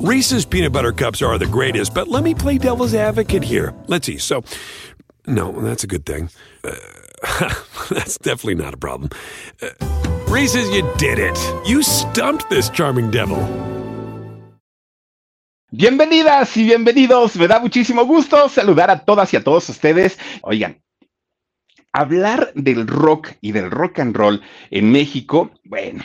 Reese's peanut butter cups are the greatest, but let me play devil's advocate here. Let's see. So, no, that's a good thing. Uh, that's definitely not a problem. Uh, Reese's, you did it. You stumped this charming devil. Bienvenidas y bienvenidos. Me da muchísimo gusto saludar a todas y a todos ustedes. Oigan, hablar del rock y del rock and roll en México, bueno,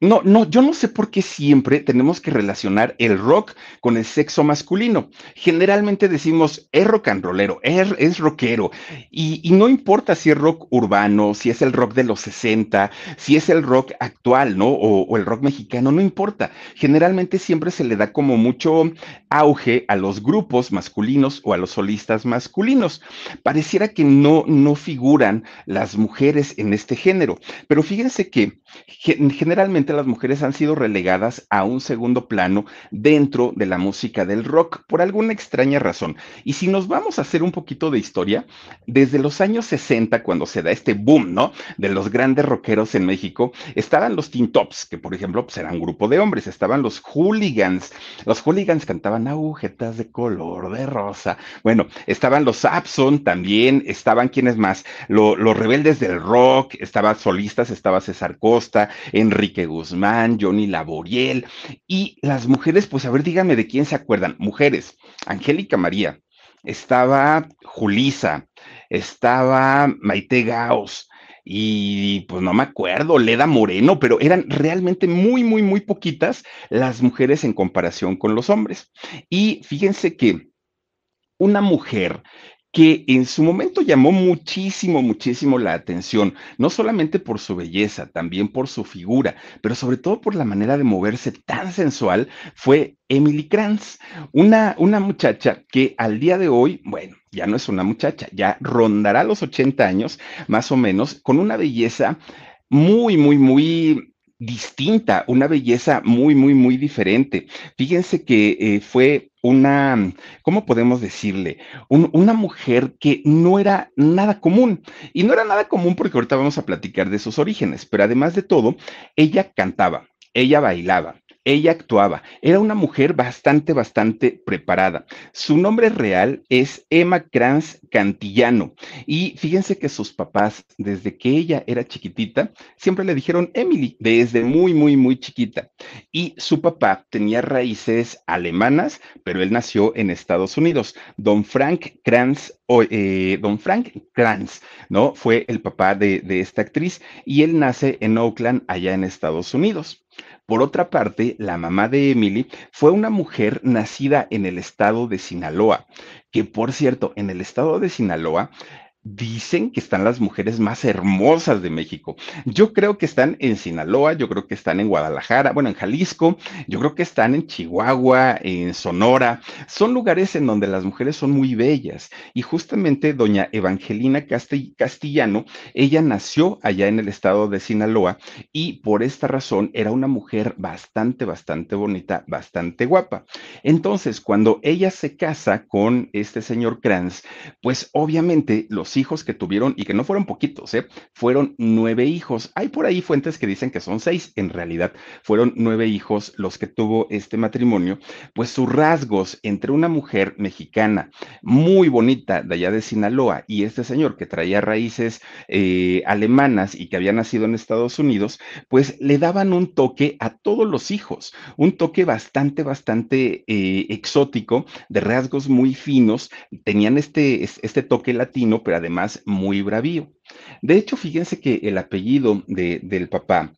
no, no, yo no sé por qué siempre tenemos que relacionar el rock con el sexo masculino. Generalmente decimos es rock and rollero, es, es rockero, y, no importa si es rock urbano, si es el rock de los 60, si es el rock actual, ¿no? O, o el rock mexicano, no importa. Generalmente siempre se le da como mucho auge a los grupos masculinos o a los solistas masculinos. Pareciera que no, no figuran las mujeres en este género, pero fíjense que generalmente las mujeres han sido relegadas a un segundo plano dentro de la música del rock por alguna extraña razón. Y si nos vamos a hacer un poquito de historia, desde los años 60, cuando se da este boom, ¿no? De los grandes rockeros en México, estaban los Teen Tops, que por ejemplo pues, eran un grupo de hombres, estaban los Hooligans. Los Hooligans cantaban agujetas de color de rosa. Bueno, estaban los Abson también, estaban quienes más, Lo, los rebeldes del rock, estaban solistas, estaba César Costa, Enrique Guzmán, Johnny Laboriel, y las mujeres, pues a ver, díganme de quién se acuerdan. Mujeres, Angélica María, estaba Julisa, estaba Maite Gaos, y pues no me acuerdo, Leda Moreno, pero eran realmente muy, muy, muy poquitas las mujeres en comparación con los hombres. Y fíjense que una mujer que en su momento llamó muchísimo, muchísimo la atención, no solamente por su belleza, también por su figura, pero sobre todo por la manera de moverse tan sensual, fue Emily Kranz, una, una muchacha que al día de hoy, bueno, ya no es una muchacha, ya rondará los 80 años, más o menos, con una belleza muy, muy, muy distinta, una belleza muy, muy, muy diferente. Fíjense que eh, fue una, ¿cómo podemos decirle? Un, una mujer que no era nada común. Y no era nada común porque ahorita vamos a platicar de sus orígenes, pero además de todo, ella cantaba, ella bailaba, ella actuaba, era una mujer bastante, bastante preparada. Su nombre real es Emma Kranz Cantillano. Y fíjense que sus papás, desde que ella era chiquitita, siempre le dijeron Emily, desde muy, muy, muy chiquita. Y su papá tenía raíces alemanas, pero él nació en Estados Unidos. Don Frank Kranz eh, don Frank Kranz, ¿no? Fue el papá de, de, esta actriz y él nace en Oakland, allá en Estados Unidos. Por otra parte, la mamá de Emily fue una mujer nacida en el estado de Sinaloa, que por cierto, en el estado de Sinaloa Dicen que están las mujeres más hermosas de México. Yo creo que están en Sinaloa, yo creo que están en Guadalajara, bueno, en Jalisco, yo creo que están en Chihuahua, en Sonora. Son lugares en donde las mujeres son muy bellas. Y justamente doña Evangelina Castellano, ella nació allá en el estado de Sinaloa y por esta razón era una mujer bastante, bastante bonita, bastante guapa. Entonces, cuando ella se casa con este señor Kranz, pues obviamente los hijos que tuvieron, y que no fueron poquitos, ¿eh? fueron nueve hijos. Hay por ahí fuentes que dicen que son seis, en realidad fueron nueve hijos los que tuvo este matrimonio, pues sus rasgos entre una mujer mexicana muy bonita de allá de Sinaloa y este señor que traía raíces eh, alemanas y que había nacido en Estados Unidos, pues le daban un toque a todos los hijos, un toque bastante, bastante eh, exótico, de rasgos muy finos, tenían este, este toque latino, pero además muy bravío. De hecho, fíjense que el apellido de, del papá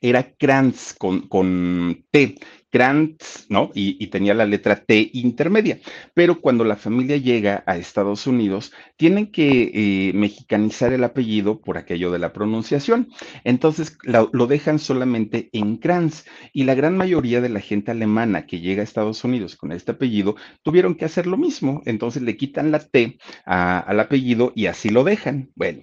era Kranz con, con T, Krantz, ¿no? Y, tenía la letra T intermedia. Pero cuando la familia llega a Estados Unidos, tienen que eh, mexicanizar el apellido por aquello de la pronunciación. Entonces lo, dejan solamente en Kranz. Y la gran mayoría de la gente alemana que llega a Estados Unidos con este apellido tuvieron que hacer lo mismo. Entonces le quitan la T al apellido y así lo dejan. Bueno,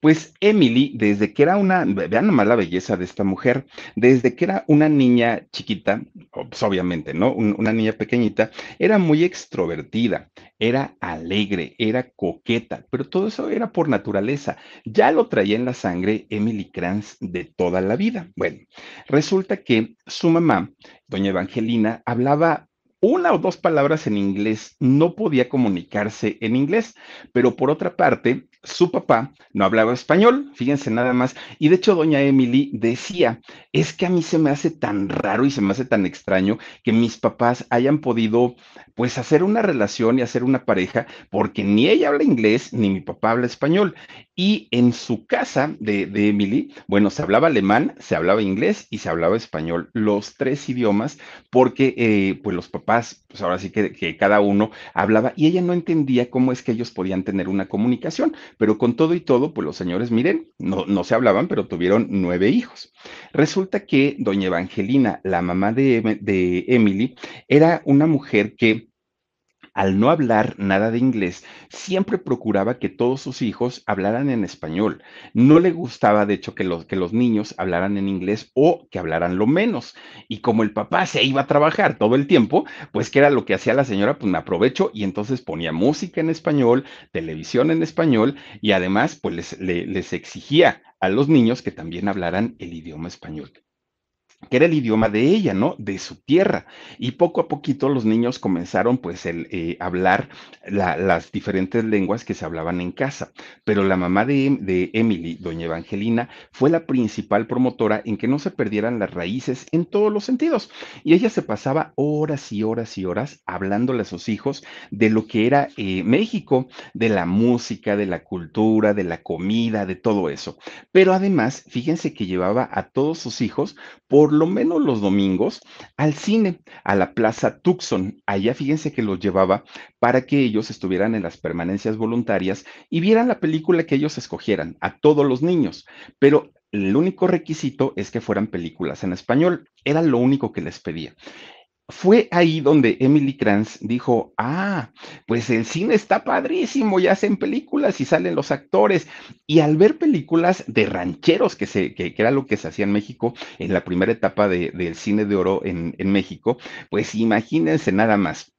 pues Emily, desde que era una, vean nomás la belleza de esta mujer, desde que era una niña chiquita, pues obviamente, ¿no? una niña pequeñita, era muy extrovertida, era alegre, era coqueta, pero todo eso era por naturaleza. Ya lo traía en la sangre Emily Kranz de toda la vida. Bueno, resulta que su mamá, doña Evangelina, hablaba una o dos palabras en inglés, no podía comunicarse en inglés, pero por otra parte, su papá no hablaba español, fíjense nada más, y de hecho doña Emily decía, es que a mí se me hace tan raro y se me hace tan extraño que mis papás hayan podido pues hacer una relación y hacer una pareja, porque ni ella habla inglés ni mi papá habla español. Y en su casa de, Emily, bueno, se hablaba alemán, se hablaba inglés y se hablaba español, los tres idiomas, porque eh, pues los papás, pues ahora sí que, que cada uno hablaba y ella no entendía cómo es que ellos podían tener una comunicación pero con todo y todo, pues los señores, miren, no, no se hablaban, pero tuvieron nueve hijos. Resulta que doña Evangelina, la mamá de, de Emily, era una mujer que al no hablar nada de inglés, siempre procuraba que todos sus hijos hablaran en español. No le gustaba, de hecho, que los, que los niños hablaran en inglés o que hablaran lo menos. Y como el papá se iba a trabajar todo el tiempo, pues que era lo que hacía la señora, pues me aprovecho y entonces ponía música en español, televisión en español y además pues les, les exigía a los niños que también hablaran el idioma español que era el idioma de ella, ¿no? De su tierra. Y poco a poquito los niños comenzaron pues el eh, hablar las diferentes lenguas que se hablaban en casa. Pero la mamá de, de, Emily, doña Evangelina, fue la principal promotora en que no se perdieran las raíces en todos los sentidos. Y ella se pasaba horas y horas y horas hablándole a sus hijos de lo que era eh, México, de la música, de la cultura, de la comida, de todo eso. Pero además, fíjense que llevaba a todos sus hijos por lo menos los domingos al cine, a la Plaza Tucson. Allá fíjense que los llevaba para que ellos estuvieran en las permanencias voluntarias y vieran la película que ellos escogieran, a todos los niños. Pero el único requisito es que fueran películas en español. Era lo único que les pedía fue ahí donde Emily Kranz dijo, ah, pues el cine está padrísimo, ya hacen películas y salen los actores. Y al ver películas de rancheros, que, se, que, era lo que se hacía en México en la primera etapa del cine de oro en, en México, pues imagínense nada más.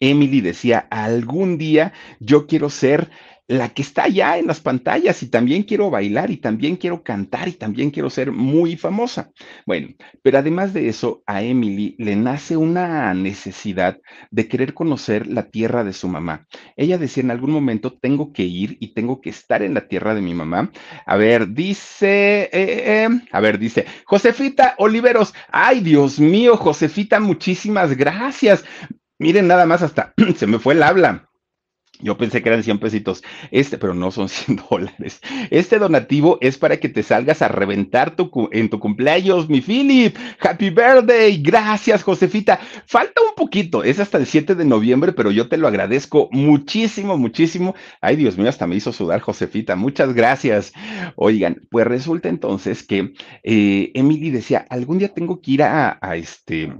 Emily decía, algún día yo quiero ser la que está ya en las pantallas y también quiero bailar y también quiero cantar y también quiero ser muy famosa. Bueno, pero además de eso, a Emily le nace una necesidad de querer conocer la tierra de su mamá. Ella decía en algún momento, tengo que ir y tengo que estar en la tierra de mi mamá. A ver, dice, eh, eh, a ver, dice, Josefita Oliveros, ay Dios mío, Josefita, muchísimas gracias. Miren, nada más hasta se me fue el habla. Yo pensé que eran 100 pesitos, este, pero no son 100 dólares. Este donativo es para que te salgas a reventar tu, en tu cumpleaños, mi Philip. Happy birthday. Gracias, Josefita. Falta un poquito, es hasta el 7 de noviembre, pero yo te lo agradezco muchísimo, muchísimo. Ay, Dios mío, hasta me hizo sudar, Josefita. Muchas gracias. Oigan, pues resulta entonces que eh, Emily decía, algún día tengo que ir a, a este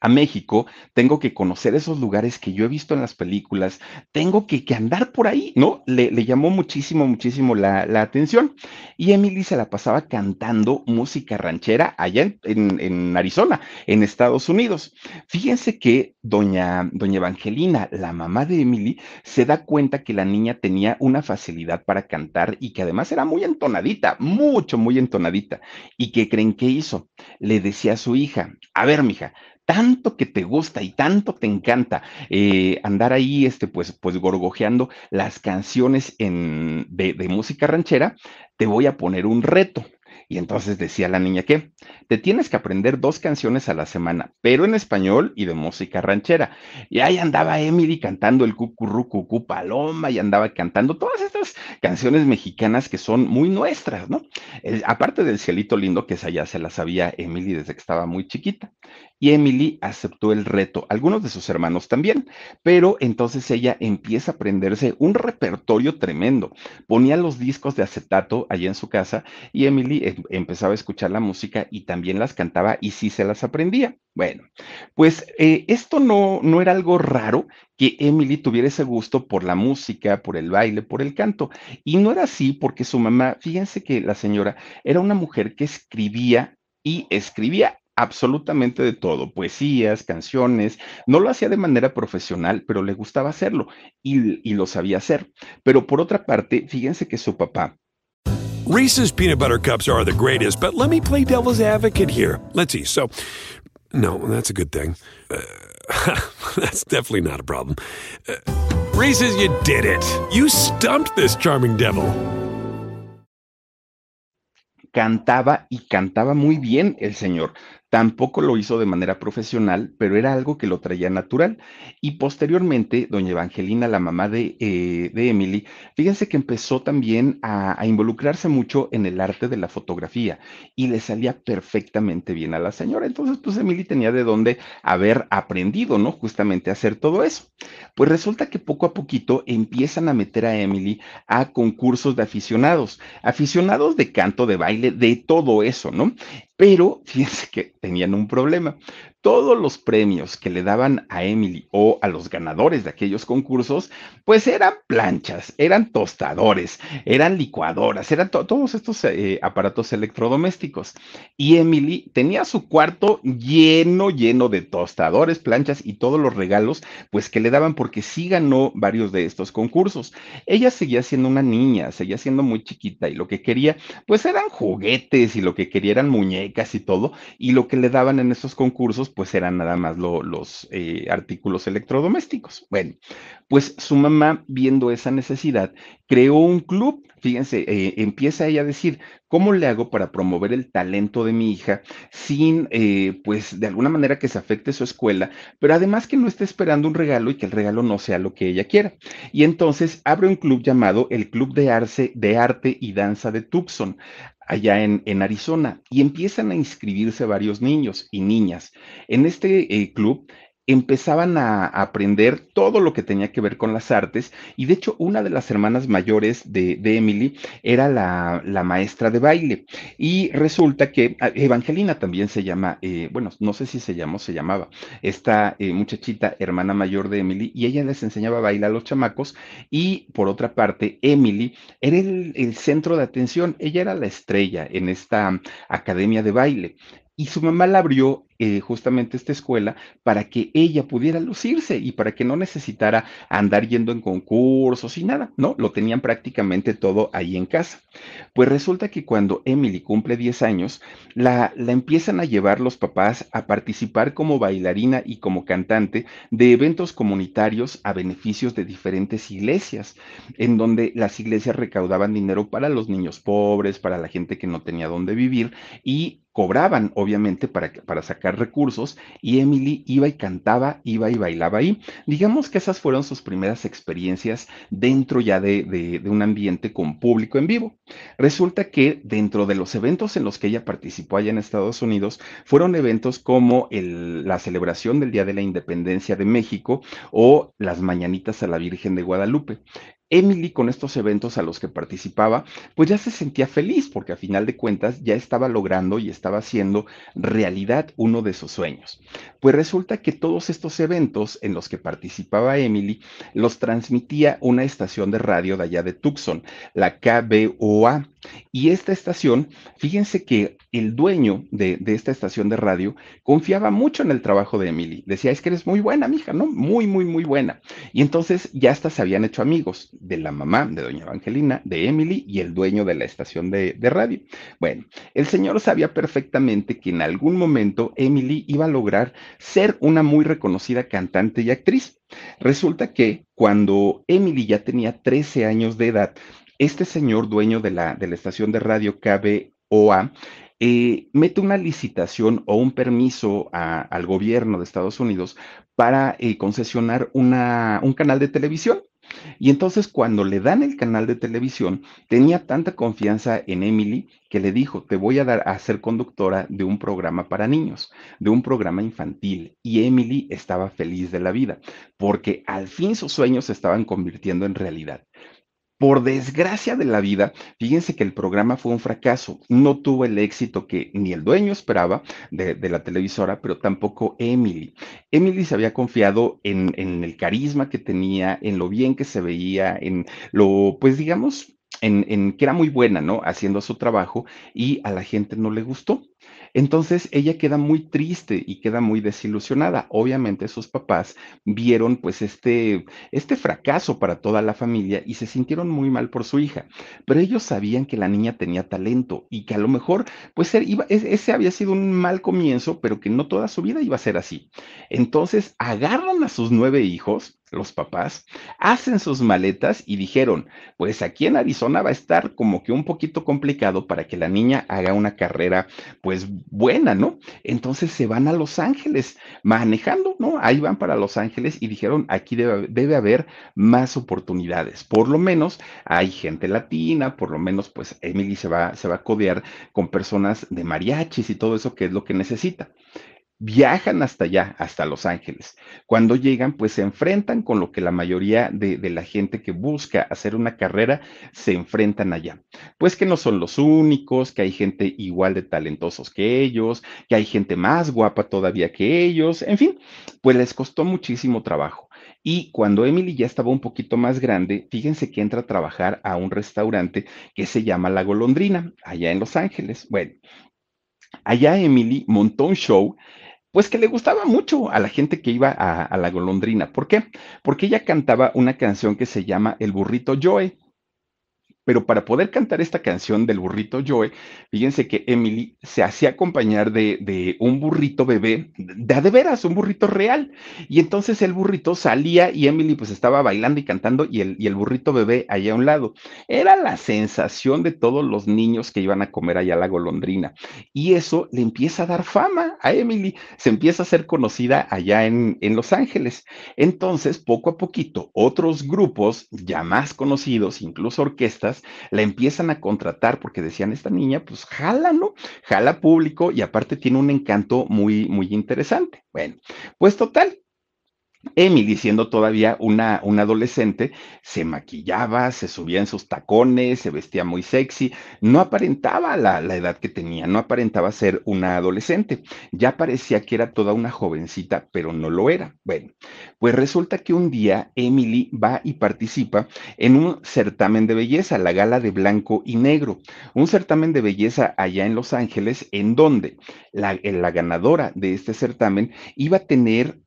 a México, tengo que conocer esos lugares que yo he visto en las películas, tengo que, andar por ahí, ¿no? Le, llamó muchísimo, muchísimo la, atención. Y Emily se la pasaba cantando música ranchera allá en, Arizona, en Estados Unidos. Fíjense que doña, doña Evangelina, la mamá de Emily, se da cuenta que la niña tenía una facilidad para cantar y que además era muy entonadita, mucho, muy entonadita. ¿Y qué creen que hizo? Le decía a su hija, a ver, mija, tanto que te gusta y tanto te encanta eh, andar ahí, este, pues, pues gorgojeando las canciones en, de, música ranchera, te voy a poner un reto. Y entonces decía la niña que te tienes que aprender dos canciones a la semana, pero en español y de música ranchera. Y ahí andaba Emily cantando el cucurru cucú paloma y andaba cantando todas estas canciones mexicanas que son muy nuestras, ¿no? aparte del cielito lindo, que esa ya se la sabía Emily desde que estaba muy chiquita. Y Emily aceptó el reto, algunos de sus hermanos también, pero entonces ella empieza a aprenderse un repertorio tremendo. Ponía los discos de acetato allí en su casa y Emily em, empezaba a escuchar la música y también las cantaba y sí se las aprendía. Bueno, pues eh, esto no, no era algo raro que Emily tuviera ese gusto por la música, por el baile, por el canto. Y no era así porque su mamá, fíjense que la señora era una mujer que escribía y escribía absolutamente de todo, poesías, canciones, no lo hacía de manera profesional, pero le gustaba hacerlo y, y lo sabía hacer. Pero por otra parte, fíjense que su papá, Reese's peanut butter cups are the greatest, but let me play devil's advocate here. Let's see. So, no, that's a good thing. Uh, that's definitely not a problem. Uh, Reese's, you did it. You stumped this charming devil. Cantaba y cantaba muy bien el señor. Tampoco lo hizo de manera profesional, pero era algo que lo traía natural. Y posteriormente, doña Evangelina, la mamá de, eh, de Emily, fíjense que empezó también a, involucrarse mucho en el arte de la fotografía y le salía perfectamente bien a la señora. Entonces, pues Emily tenía de dónde haber aprendido, ¿no? Justamente a hacer todo eso. Pues resulta que poco a poquito empiezan a meter a Emily a concursos de aficionados, aficionados de canto, de baile, de todo eso, ¿no? Pero fíjense que tenían un problema todos los premios que le daban a Emily o a los ganadores de aquellos concursos, pues eran planchas, eran tostadores, eran licuadoras, eran todos estos eh, aparatos electrodomésticos. Y Emily tenía su cuarto lleno, lleno de tostadores, planchas y todos los regalos, pues que le daban porque sí ganó varios de estos concursos. Ella seguía siendo una niña, seguía siendo muy chiquita y lo que quería, pues eran juguetes y lo que quería eran muñecas y todo, y lo que le daban en esos concursos, pues eran nada más los eh, artículos electrodomésticos. Bueno, pues su mamá, viendo esa necesidad, creó un club. Fíjense, eh, empieza ella a decir, ¿cómo le hago para promover el talento de mi hija sin, eh, pues, de alguna manera que se afecte su escuela, pero además que no esté esperando un regalo y que el regalo no sea lo que ella quiera? Y entonces abre un club llamado el Club de Arce, de Arte y Danza de Tucson allá en, en, Arizona y empiezan a inscribirse varios niños y niñas. En este eh, club empezaban a aprender todo lo que tenía que ver con las artes y de hecho una de las hermanas mayores de, Emily era la, maestra de baile. Y resulta que ah, Evangelina también se llama, eh, bueno, no sé si se llamó, se llamaba, esta eh, muchachita hermana mayor de Emily y ella les enseñaba a bailar a los chamacos y por otra parte Emily era el, el centro de atención, ella era la estrella en esta academia de baile y su mamá la abrió eh, justamente esta escuela para que ella pudiera lucirse y para que no necesitara andar yendo en concursos y nada, ¿no? Lo tenían prácticamente todo ahí en casa. Pues resulta que cuando Emily cumple 10 años, la, la empiezan a llevar los papás a participar como bailarina y como cantante de eventos comunitarios a beneficios de diferentes iglesias, en donde las iglesias recaudaban dinero para los niños pobres, para la gente que no tenía dónde vivir y cobraban, obviamente, para, para sacar recursos, y Emily iba y cantaba, iba y bailaba ahí. Digamos que esas fueron sus primeras experiencias dentro ya de, de, un ambiente con público en vivo. Resulta que dentro de los eventos en los que ella participó allá en Estados Unidos, fueron eventos como la celebración del Día de la Independencia de México o las Mañanitas a la Virgen de Guadalupe. Emily con estos eventos a los que participaba, pues ya se sentía feliz porque a final de cuentas ya estaba logrando y estaba haciendo realidad uno de sus sueños. Pues resulta que todos estos eventos en los que participaba Emily los transmitía una estación de radio de allá de Tucson, la KBOA. Y esta estación, fíjense que el dueño de, esta estación de radio confiaba mucho en el trabajo de Emily. Decía, es que eres muy buena, mija, ¿no? Muy, muy, muy buena. Y entonces ya hasta se habían hecho amigos de la mamá de doña Evangelina, de Emily y el dueño de la estación de, de radio. Bueno, el señor sabía perfectamente que en algún momento Emily iba a lograr ser una muy reconocida cantante y actriz. Resulta que cuando Emily ya tenía 13 años de edad, este señor dueño de la, de la estación de radio KB OA, eh, mete una licitación o un permiso al gobierno de Estados Unidos para eh, concesionar una- un canal de televisión. Y entonces cuando le dan el canal de televisión, tenía tanta confianza en Emily que le dijo, te voy a dar a ser conductora de un programa para niños, de un programa infantil. Y Emily estaba feliz de la vida, porque al fin sus sueños se estaban convirtiendo en realidad. Por desgracia de la vida, fíjense que el programa fue un fracaso. No tuvo el éxito que ni el dueño esperaba de, la televisora, pero tampoco Emily. Emily se había confiado en, el carisma que tenía, en lo bien que se veía, en lo, pues digamos, en que era muy buena, ¿no? Haciendo su trabajo y a la gente no le gustó. Entonces ella queda muy triste y queda muy desilusionada. Obviamente sus papás vieron pues este, este fracaso para toda la familia y se sintieron muy mal por su hija, pero ellos sabían que la niña tenía talento y que a lo mejor pues iba- es- ese había sido un mal comienzo, pero que no toda su vida iba a ser así. Entonces agarran a sus nueve hijos. Los papás hacen sus maletas y dijeron, pues aquí en Arizona va a estar como que un poquito complicado para que la niña haga una carrera pues buena, ¿no? Entonces se van a Los Ángeles manejando, ¿no? Ahí van para Los Ángeles y dijeron, aquí debe, haber más oportunidades. Por lo menos hay gente latina, por lo menos pues Emily se va, se va a codear con personas de mariachis y todo eso que es lo que necesita. Viajan hasta allá, hasta Los Ángeles. Cuando llegan, pues se enfrentan con lo que la mayoría de, la gente que busca hacer una carrera se enfrentan allá. Pues que no son los únicos, que hay gente igual de talentosos que ellos, que hay gente más guapa todavía que ellos, en fin, pues les costó muchísimo trabajo. Y cuando Emily ya estaba un poquito más grande, fíjense que entra a trabajar a un restaurante que se llama La Golondrina, allá en Los Ángeles. Bueno, allá Emily montó un show pues que le gustaba mucho a la gente que iba a, la golondrina. ¿Por qué? Porque ella cantaba una canción que se llama El burrito Joe. Pero para poder cantar esta canción del burrito Joe, fíjense que Emily se hacía acompañar de, un burrito bebé, de de veras, un burrito real. Y entonces el burrito salía y Emily pues estaba bailando y cantando y el, y el burrito bebé allá a un lado. Era la sensación de todos los niños que iban a comer allá a la golondrina. Y eso le empieza a dar fama a Emily, se empieza a ser conocida allá en, en Los Ángeles. Entonces, poco a poquito, otros grupos ya más conocidos, incluso orquestas, la empiezan a contratar porque decían, esta niña, pues jala, ¿no? Jala público y aparte tiene un encanto muy, muy interesante. Bueno, pues total, Emily, siendo todavía una, adolescente, se maquillaba, se subía en sus tacones, se vestía muy sexy, no aparentaba la, edad que tenía, no aparentaba ser una adolescente, ya parecía que era toda una jovencita, pero no lo era. Bueno, pues resulta que un día Emily va y participa en un certamen de belleza, la gala de blanco y negro, un certamen de belleza allá en Los Ángeles, en donde la ganadora de este certamen iba a tener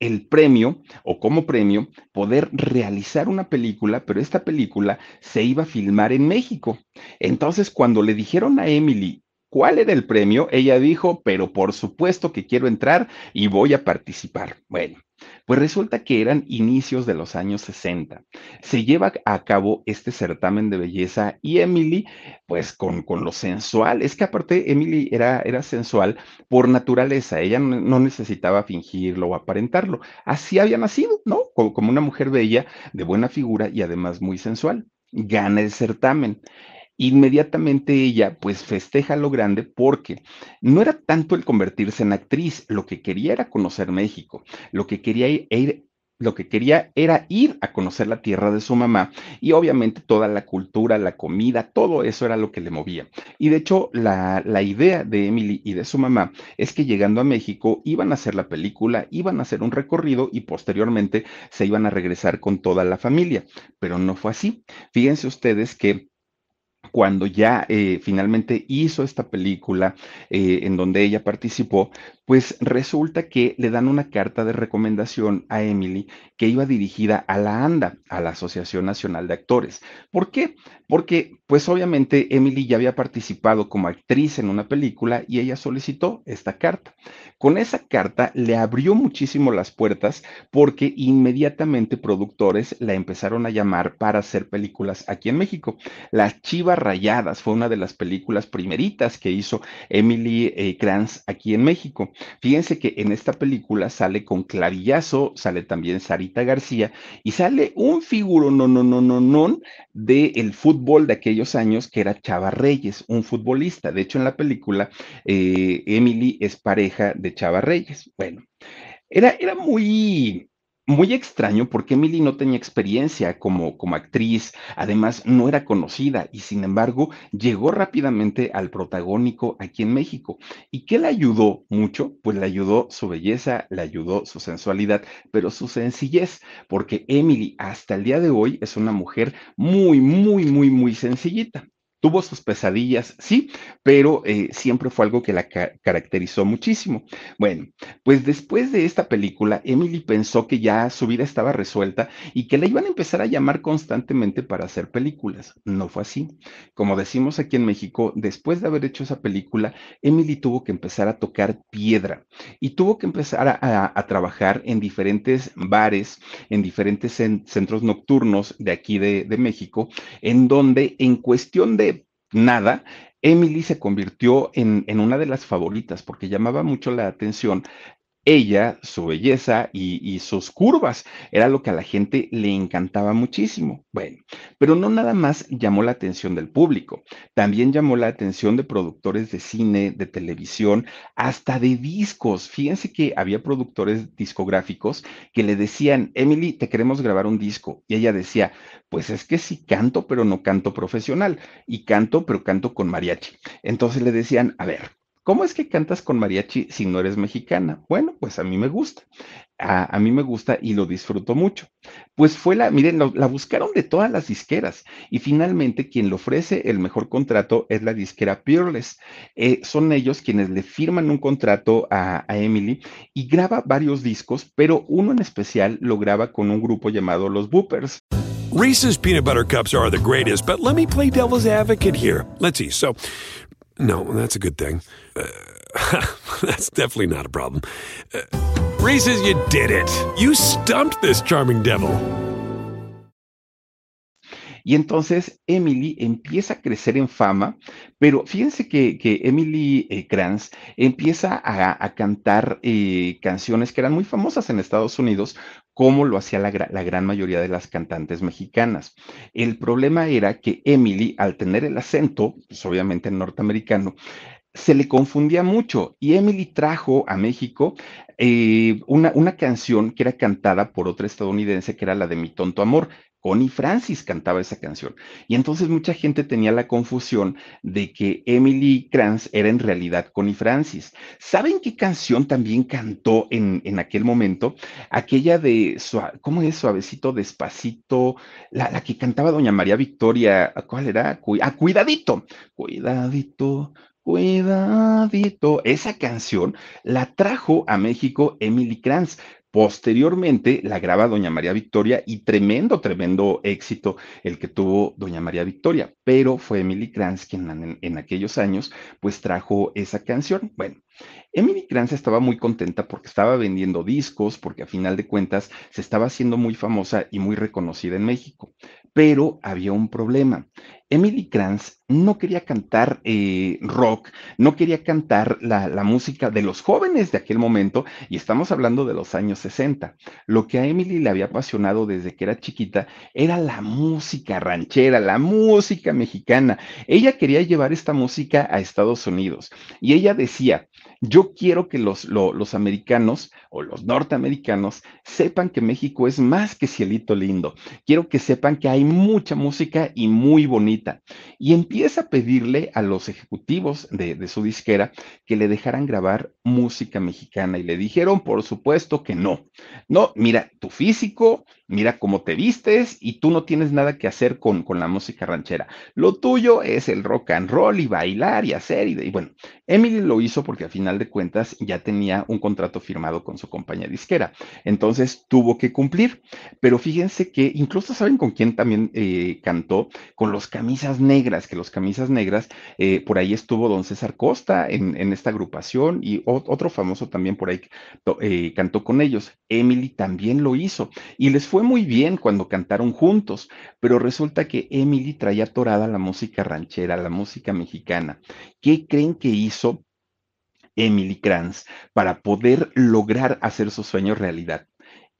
el premio o como premio poder realizar una película, pero esta película se iba a filmar en México. Entonces, cuando le dijeron a Emily cuál era el premio, ella dijo, pero por supuesto que quiero entrar y voy a participar. Bueno. Pues resulta que eran inicios de los años 60. Se lleva a cabo este certamen de belleza y Emily, pues con, con lo sensual, es que aparte Emily era, era sensual por naturaleza, ella no, necesitaba fingirlo o aparentarlo, así había nacido, ¿no? Como, como una mujer bella, de buena figura y además muy sensual. Gana el certamen inmediatamente ella pues festeja lo grande porque no era tanto el convertirse en actriz, lo que quería era conocer México, lo que quería ir, lo que quería era ir a conocer la tierra de su mamá y obviamente toda la cultura, la comida, todo eso era lo que le movía. Y de hecho la, la idea de Emily y de su mamá es que llegando a México iban a hacer la película, iban a hacer un recorrido y posteriormente se iban a regresar con toda la familia, pero no fue así. Fíjense ustedes que cuando ya eh, finalmente hizo esta película eh, en donde ella participó, Pues resulta que le dan una carta de recomendación a Emily que iba dirigida a la ANDA, a la Asociación Nacional de Actores. ¿Por qué? Porque, pues obviamente, Emily ya había participado como actriz en una película y ella solicitó esta carta. Con esa carta le abrió muchísimo las puertas porque inmediatamente productores la empezaron a llamar para hacer películas aquí en México. Las Chivas Rayadas fue una de las películas primeritas que hizo Emily eh, Kranz aquí en México. Fíjense que en esta película sale con clavillazo, sale también Sarita García y sale un figuro no, no, no, no, no del fútbol de aquellos años que era Chava Reyes, un futbolista. De hecho, en la película, eh, Emily es pareja de Chava Reyes. Bueno, era, era muy, muy extraño porque Emily no tenía experiencia como, como actriz, además no era conocida y sin embargo llegó rápidamente al protagónico aquí en México. ¿Y qué le ayudó mucho? Pues le ayudó su belleza, le ayudó su sensualidad, pero su sencillez, porque Emily hasta el día de hoy es una mujer muy, muy, muy, muy sencillita. Tuvo sus pesadillas, sí, pero eh, siempre fue algo que la caracterizó muchísimo. Bueno, pues después de esta película, Emily pensó que ya su vida estaba resuelta y que la iban a empezar a llamar constantemente para hacer películas. No fue así. Como decimos aquí en México, después de haber hecho esa película, Emily tuvo que empezar a tocar piedra y tuvo que empezar a, trabajar en diferentes bares, en diferentes centros nocturnos de aquí de México, en donde en cuestión de nada, Emily se convirtió en, en, una de las favoritas porque llamaba mucho la atención ella, su belleza y, sus curvas. Era lo que a la gente le encantaba muchísimo. Bueno, pero no nada más llamó la atención del público, también llamó la atención de productores de cine, de televisión, hasta de discos. Fíjense que había productores discográficos que le decían, Emily, te queremos grabar un disco. Y ella decía, pues es que sí canto, pero no canto profesional. Y canto, pero canto con mariachi. Entonces le decían, a ver, ¿Cómo es que cantas con mariachi si no eres mexicana? Bueno, pues a mí me gusta. A, mí me gusta y lo disfruto mucho. Pues fue la, miren, la buscaron de todas las disqueras y finalmente quien le ofrece el mejor contrato es la disquera Peerless. Eh, son ellos quienes le firman un contrato a, Emily y graba varios discos, pero uno en especial lo graba con un grupo llamado Los Boopers. Reese's peanut butter cups are the greatest, but let me play devil's advocate here. Let's see. So, No, that's a good thing. Uh, that's definitely not a problem. Uh, Reese's, you did it. You stumped this charming devil. Y entonces Emily empieza a crecer en fama, pero fíjense que, Emily eh, Kranz empieza a, a cantar eh, canciones que eran muy famosas en Estados Unidos, como lo hacía la, gran mayoría de las cantantes mexicanas. El problema era que Emily, al tener el acento, pues obviamente norteamericano, se le confundía mucho y Emily trajo a México eh, una, canción que era cantada por otra estadounidense que era la de Mi Tonto Amor. Connie Francis cantaba esa canción. Y entonces mucha gente tenía la confusión de que Emily Kranz era en realidad Connie Francis. ¿Saben qué canción también cantó en, en aquel momento? Aquella de, ¿cómo es? Suavecito, despacito, la, que cantaba Doña María Victoria. ¿Cuál era? Ah, cuidadito, cuidadito, Cuidadito. Esa canción la trajo a México Emily Kranz. Posteriormente la graba Doña María Victoria y tremendo, tremendo éxito el que tuvo Doña María Victoria, pero fue Emily Kranz quien en, aquellos años pues trajo esa canción. Bueno, Emily Kranz estaba muy contenta porque estaba vendiendo discos, porque a final de cuentas se estaba haciendo muy famosa y muy reconocida en México. Pero había un problema. Emily Kranz no quería cantar eh, rock, no quería cantar la, la, música de los jóvenes de aquel momento, y estamos hablando de los años 60. Lo que a Emily le había apasionado desde que era chiquita era la música ranchera, la música mexicana. Ella quería llevar esta música a Estados Unidos, y ella decía, yo quiero que los, los americanos o los norteamericanos sepan que México es más que cielito lindo. Quiero que sepan que hay mucha música y muy bonita. Y empieza a pedirle a los ejecutivos de, de su disquera que le dejaran grabar música mexicana. Y le dijeron, por supuesto, que no. No, mira, tu físico mira cómo te vistes y tú no tienes nada que hacer con, con la música ranchera. Lo tuyo es el rock and roll y bailar y hacer. Y, y bueno, Emily lo hizo porque a final de cuentas ya tenía un contrato firmado con su compañía disquera. Entonces tuvo que cumplir. Pero fíjense que incluso saben con quién también eh, cantó, con los camisas negras, que los camisas negras, eh, por ahí estuvo don César Costa en, en esta agrupación y otro famoso también por ahí eh, cantó con ellos. Emily también lo hizo y les fue muy bien cuando cantaron juntos, pero resulta que Emily traía torada la música ranchera, la música mexicana. ¿Qué creen que hizo Emily Kranz para poder lograr hacer su sueño realidad?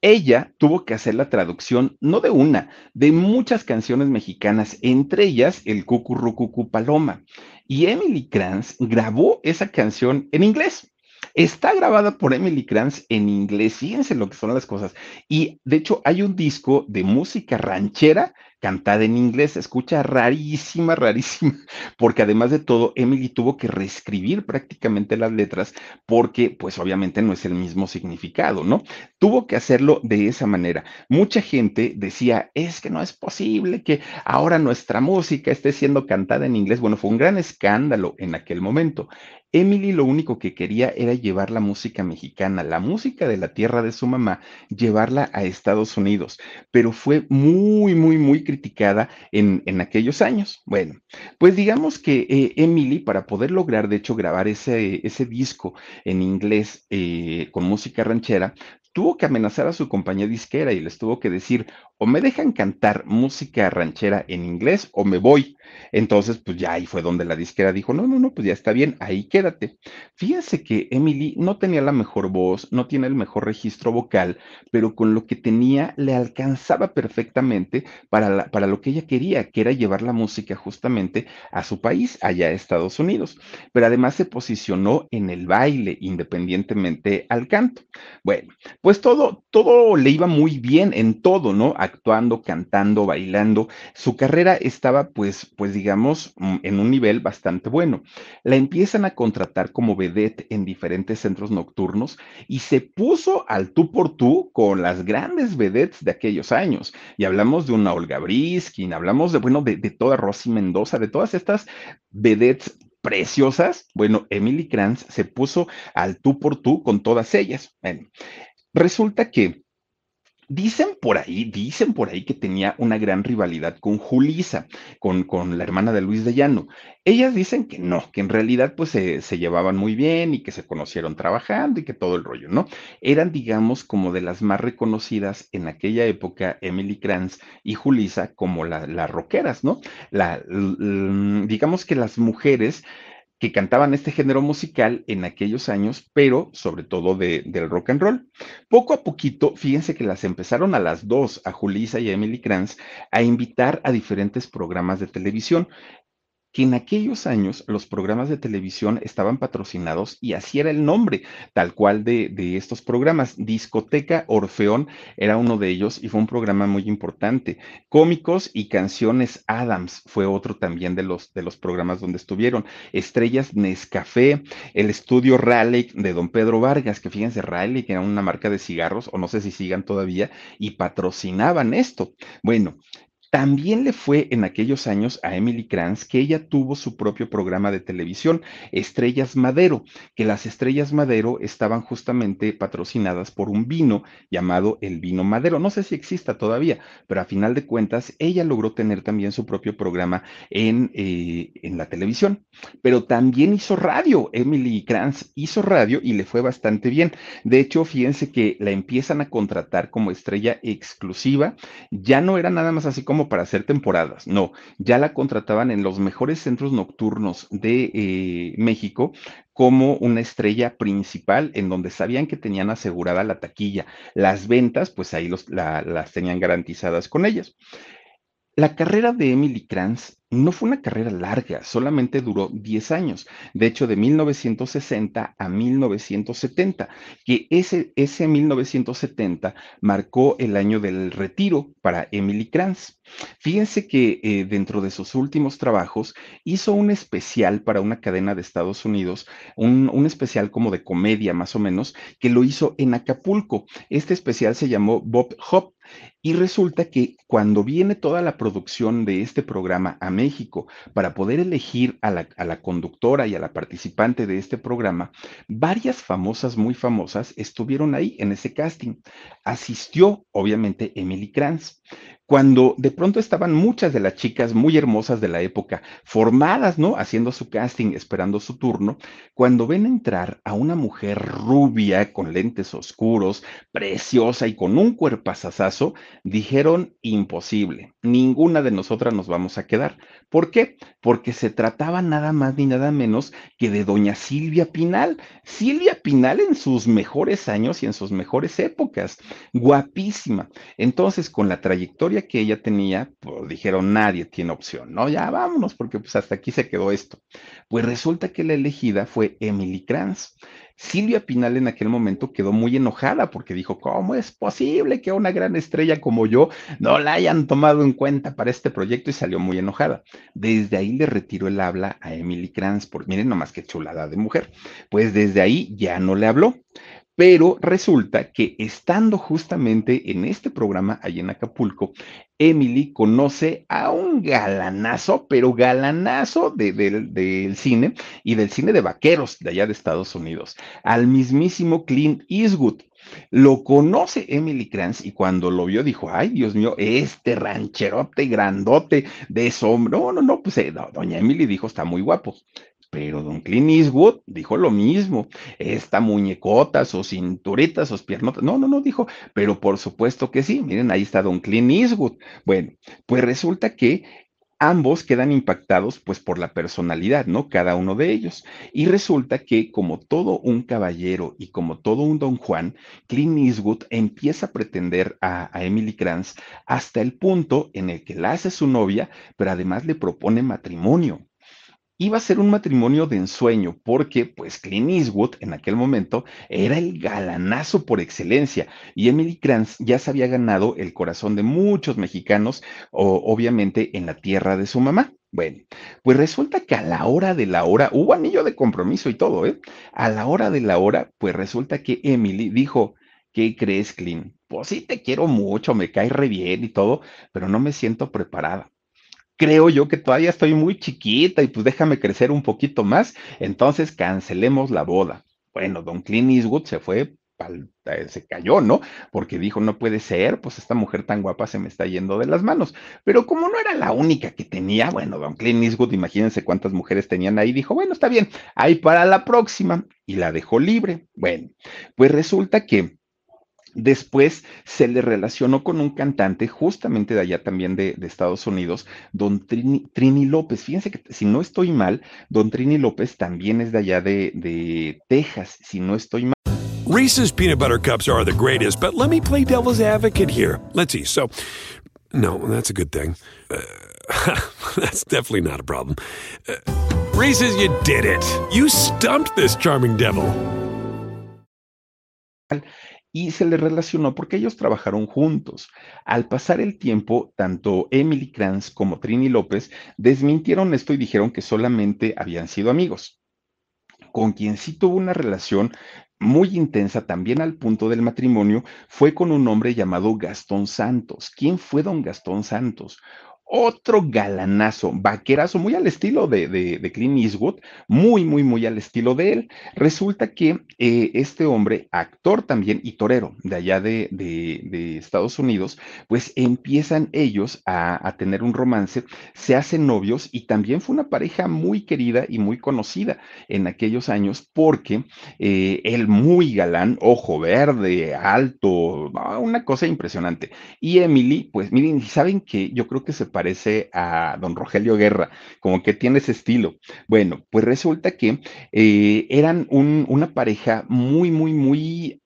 Ella tuvo que hacer la traducción, no de una, de muchas canciones mexicanas, entre ellas el Cucurrucucu Paloma. Y Emily Kranz grabó esa canción en inglés. Está grabada por Emily Kranz en inglés, fíjense lo que son las cosas. Y de hecho hay un disco de música ranchera cantada en inglés, escucha rarísima, rarísima, porque además de todo, Emily tuvo que reescribir prácticamente las letras porque pues obviamente no es el mismo significado, ¿no? Tuvo que hacerlo de esa manera. Mucha gente decía, es que no es posible que ahora nuestra música esté siendo cantada en inglés. Bueno, fue un gran escándalo en aquel momento. Emily lo único que quería era llevar la música mexicana, la música de la tierra de su mamá, llevarla a Estados Unidos, pero fue muy, muy, muy criticada en, en aquellos años. Bueno, pues digamos que eh, Emily, para poder lograr, de hecho, grabar ese, ese disco en inglés eh, con música ranchera, tuvo que amenazar a su compañía disquera y les tuvo que decir, o me dejan cantar música ranchera en inglés o me voy. Entonces, pues ya ahí fue donde la disquera dijo, no, no, no, pues ya está bien, ahí quédate. Fíjense que Emily no tenía la mejor voz, no tiene el mejor registro vocal, pero con lo que tenía le alcanzaba perfectamente para, para lo que ella quería, que era llevar la música justamente a su país, allá a Estados Unidos. Pero además se posicionó en el baile, independientemente al canto. Bueno, pues todo, todo le iba muy bien en todo, ¿no? actuando, cantando, bailando. Su carrera estaba, pues, pues digamos, mm, en un nivel bastante bueno. La empiezan a contratar como vedette en diferentes centros nocturnos y se puso al tú por tú con las grandes vedettes de aquellos años. Y hablamos de una Olga Briskin, hablamos de, bueno, de, toda Rosy Mendoza, de todas estas vedettes preciosas, bueno, Emily Kranz se puso al tú por tú con todas ellas. Resulta que Dicen por ahí, dicen por ahí que tenía una gran rivalidad con Julisa, con, con la hermana de Luis de Llano. Ellas dicen que no, que en realidad pues se, se, llevaban muy bien y que se conocieron trabajando y que todo el rollo, ¿no? Eran, digamos, como de las más reconocidas en aquella época, Emily Kranz y Julisa, como las rockeras, ¿no? La, digamos que las mujeres que cantaban este género musical en aquellos años, pero sobre todo de, del rock and roll. Poco a poquito, fíjense que las empezaron a las dos, a Julissa y a Emily Kranz, a invitar a diferentes programas de televisión que en aquellos años los programas de televisión estaban patrocinados y así era el nombre tal cual de, de, estos programas. Discoteca Orfeón era uno de ellos y fue un programa muy importante. Cómicos y canciones Adams fue otro también de los, de los programas donde estuvieron. Estrellas Nescafé, el estudio Raleigh de don Pedro Vargas, que fíjense, Raleigh era una marca de cigarros, o no sé si sigan todavía, y patrocinaban esto. Bueno, también le fue en aquellos años a Emily Kranz que ella tuvo su propio programa de televisión, Estrellas Madero, que las Estrellas Madero estaban justamente patrocinadas por un vino llamado el vino Madero. No sé si exista todavía, pero a final de cuentas ella logró tener también su propio programa en, eh, en la televisión. Pero también hizo radio, Emily Kranz hizo radio y le fue bastante bien. De hecho, fíjense que la empiezan a contratar como estrella exclusiva. Ya no era nada más así como para hacer temporadas, no, ya la contrataban en los mejores centros nocturnos de eh, México como una estrella principal en donde sabían que tenían asegurada la taquilla. Las ventas, pues ahí las tenían garantizadas con ellas. La carrera de Emily Kranz no fue una carrera larga, solamente duró 10 años. De hecho, de 1960 a 1970, que ese, ese 1970 marcó el año del retiro para Emily Kranz. Fíjense que eh, dentro de sus últimos trabajos hizo un especial para una cadena de Estados Unidos, un, un especial como de comedia más o menos, que lo hizo en Acapulco. Este especial se llamó Bob Hop Y resulta que cuando viene toda la producción de este programa a México para poder elegir a la, conductora y a la participante de este programa, varias famosas, muy famosas, estuvieron ahí en ese casting. Asistió, obviamente, Emily Kranz cuando de pronto estaban muchas de las chicas muy hermosas de la época, formadas, ¿no? Haciendo su casting, esperando su turno, cuando ven entrar a una mujer rubia, con lentes oscuros, preciosa y con un cuerpazazazo, dijeron imposible, ninguna de nosotras nos vamos a quedar. ¿Por qué? Porque se trataba nada más ni nada menos que de doña Silvia Pinal. Silvia Pinal en sus mejores años y en sus mejores épocas, guapísima. Entonces, con la trayectoria que ella tenía, pues dijeron, nadie tiene opción, ¿no? Ya vámonos, porque pues hasta aquí se quedó esto. Pues resulta que la elegida fue Emily Kranz. Silvia Pinal en aquel momento quedó muy enojada porque dijo, ¿cómo es posible que una gran estrella como yo no la hayan tomado en cuenta para este proyecto? Y salió muy enojada. Desde ahí le retiró el habla a Emily Kranz, por, miren nomás qué chulada de mujer. Pues desde ahí ya no le habló. Pero resulta que estando justamente en este programa allí en Acapulco, Emily conoce a un galanazo, pero galanazo del cine y del cine de vaqueros de allá de Estados Unidos, al mismísimo Clint Eastwood. Lo conoce Emily Kranz y cuando lo vio dijo, ay Dios mío, este rancherote grandote de eso, no, no, no, pues eh, doña Emily dijo, está muy guapo. Pero don Clint Eastwood dijo lo mismo, esta muñecota, sus cinturitas, sus piernotas, no, no, no dijo, pero por supuesto que sí, miren, ahí está don Clint Eastwood. Bueno, pues resulta que ambos quedan impactados pues por la personalidad, ¿no? Cada uno de ellos. Y resulta que como todo un caballero y como todo un don Juan, Clint Eastwood empieza a pretender a, a, Emily Kranz hasta el punto en el que la hace su novia, pero además le propone matrimonio iba a ser un matrimonio de ensueño, porque pues Clint Eastwood en aquel momento era el galanazo por excelencia y Emily Kranz ya se había ganado el corazón de muchos mexicanos, o, obviamente en la tierra de su mamá. Bueno, pues resulta que a la hora de la hora, hubo anillo de compromiso y todo, ¿eh? A la hora de la hora, pues resulta que Emily dijo, ¿qué crees, Clint? Pues sí, te quiero mucho, me cae re bien y todo, pero no me siento preparada creo yo que todavía estoy muy chiquita y pues déjame crecer un poquito más, entonces cancelemos la boda. Bueno, don Clint Eastwood se fue, eh, se cayó, ¿no? Porque dijo, no puede ser, pues esta mujer tan guapa se me está yendo de las manos. Pero como no era la única que tenía, bueno, don Clint Eastwood, imagínense cuántas mujeres tenían ahí, dijo, bueno, está bien, ahí para la próxima, y la dejó libre. Bueno, pues resulta que Después se le relacionó con un cantante justamente de allá también de, de Estados Unidos, don Trini, Trini, López. Fíjense que si no estoy mal, don Trini López también es de allá de, de Texas, si no estoy mal. Reese's peanut butter cups are the greatest, but let me play devil's advocate here. Let's see. So, no, that's a good thing. Uh, that's definitely not a problem. Uh, Reese's, you did it. You stumped this charming devil y se le relacionó porque ellos trabajaron juntos. Al pasar el tiempo, tanto Emily Kranz como Trini López desmintieron esto y dijeron que solamente habían sido amigos. Con quien sí tuvo una relación muy intensa también al punto del matrimonio fue con un hombre llamado Gastón Santos. ¿Quién fue don Gastón Santos? Otro galanazo, vaquerazo, muy al estilo de, de, Clint Eastwood, muy, muy, muy al estilo de él. Resulta que eh, este hombre, actor también y torero de allá de, de Estados Unidos, pues empiezan ellos a, a, tener un romance, se hacen novios y también fue una pareja muy querida y muy conocida en aquellos años porque eh, él muy galán, ojo verde, alto, una cosa impresionante. Y Emily, pues miren, saben que yo creo que se a don Rogelio Guerra, como que tiene ese estilo. Bueno, pues resulta que eh, eran un, una pareja muy, muy, muy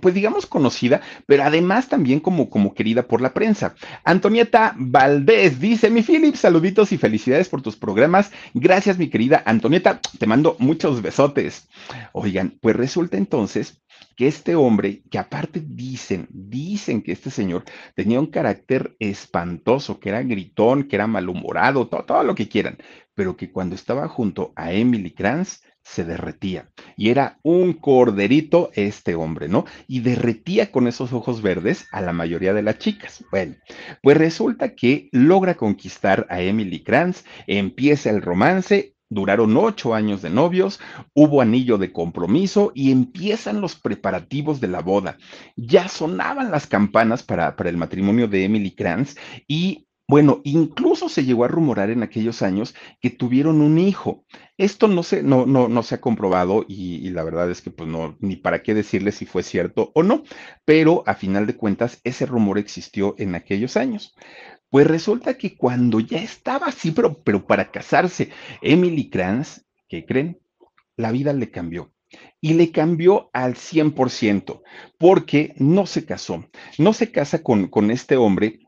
pues digamos conocida, pero además también como, como querida por la prensa. Antonieta Valdés dice, mi Philip, saluditos y felicidades por tus programas. Gracias, mi querida Antonieta, te mando muchos besotes. Oigan, pues resulta entonces que este hombre, que aparte dicen, dicen que este señor tenía un carácter espantoso, que era gritón, que era malhumorado, todo, todo lo que quieran, pero que cuando estaba junto a Emily Kranz, se derretía. Y era un corderito este hombre, ¿no? Y derretía con esos ojos verdes a la mayoría de las chicas. Bueno, pues resulta que logra conquistar a Emily Kranz, empieza el romance Duraron ocho años de novios, hubo anillo de compromiso y empiezan los preparativos de la boda. Ya sonaban las campanas para, para el matrimonio de Emily Kranz y bueno, incluso se llegó a rumorar en aquellos años que tuvieron un hijo. Esto no se, no, no, no se ha comprobado y, la verdad es que pues no, ni para qué decirle si fue cierto o no, pero a final de cuentas ese rumor existió en aquellos años. Pues resulta que cuando ya estaba así, pero, para casarse, Emily Kranz, ¿qué creen? La vida le cambió. Y le cambió al 100%, porque no se casó. No se casa con, este hombre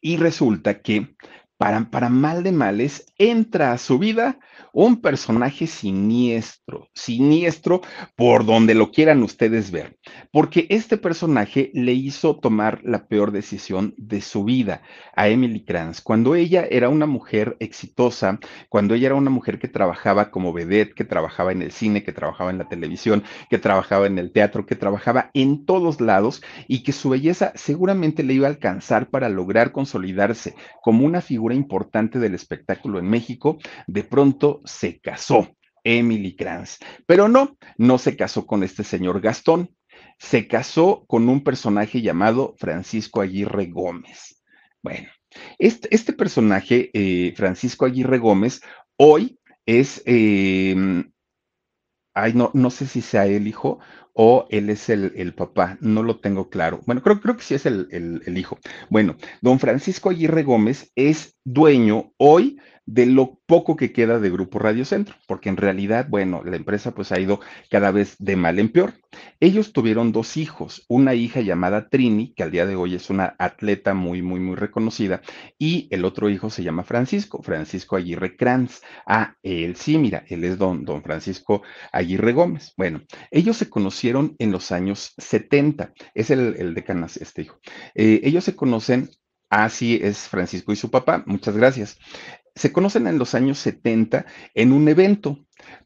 y resulta que, para mal de males, entra a su vida un personaje siniestro, siniestro por donde lo quieran ustedes ver, porque este personaje le hizo tomar la peor decisión de su vida a Emily Kranz, cuando ella era una mujer exitosa, cuando ella era una mujer que trabajaba como vedette, que trabajaba en el cine, que trabajaba en la televisión, que trabajaba en el teatro, que trabajaba en todos lados y que su belleza seguramente le iba a alcanzar para lograr consolidarse como una figura importante del espectáculo México, de pronto se casó, Emily Kranz. Pero no, no se casó con este señor Gastón, se casó con un personaje llamado Francisco Aguirre Gómez. Bueno, este, este personaje, eh, Francisco Aguirre Gómez, hoy es, eh, ay, no, no sé si sea el hijo o él es el, el, papá, no lo tengo claro. Bueno, creo, creo que sí es el, el, el hijo. Bueno, don Francisco Aguirre Gómez es dueño hoy de lo poco que queda de Grupo Radio Centro, porque en realidad, bueno, la empresa pues ha ido cada vez de mal en peor. Ellos tuvieron dos hijos, una hija llamada Trini, que al día de hoy es una atleta muy, muy, muy reconocida, y el otro hijo se llama Francisco, Francisco Aguirre Kranz. Ah, él sí, mira, él es don, don Francisco Aguirre Gómez. Bueno, ellos se conocieron en los años 70, es el, el decano este hijo. Eh, ellos se conocen Así es Francisco y su papá. Muchas gracias se conocen en los años 70 en un evento.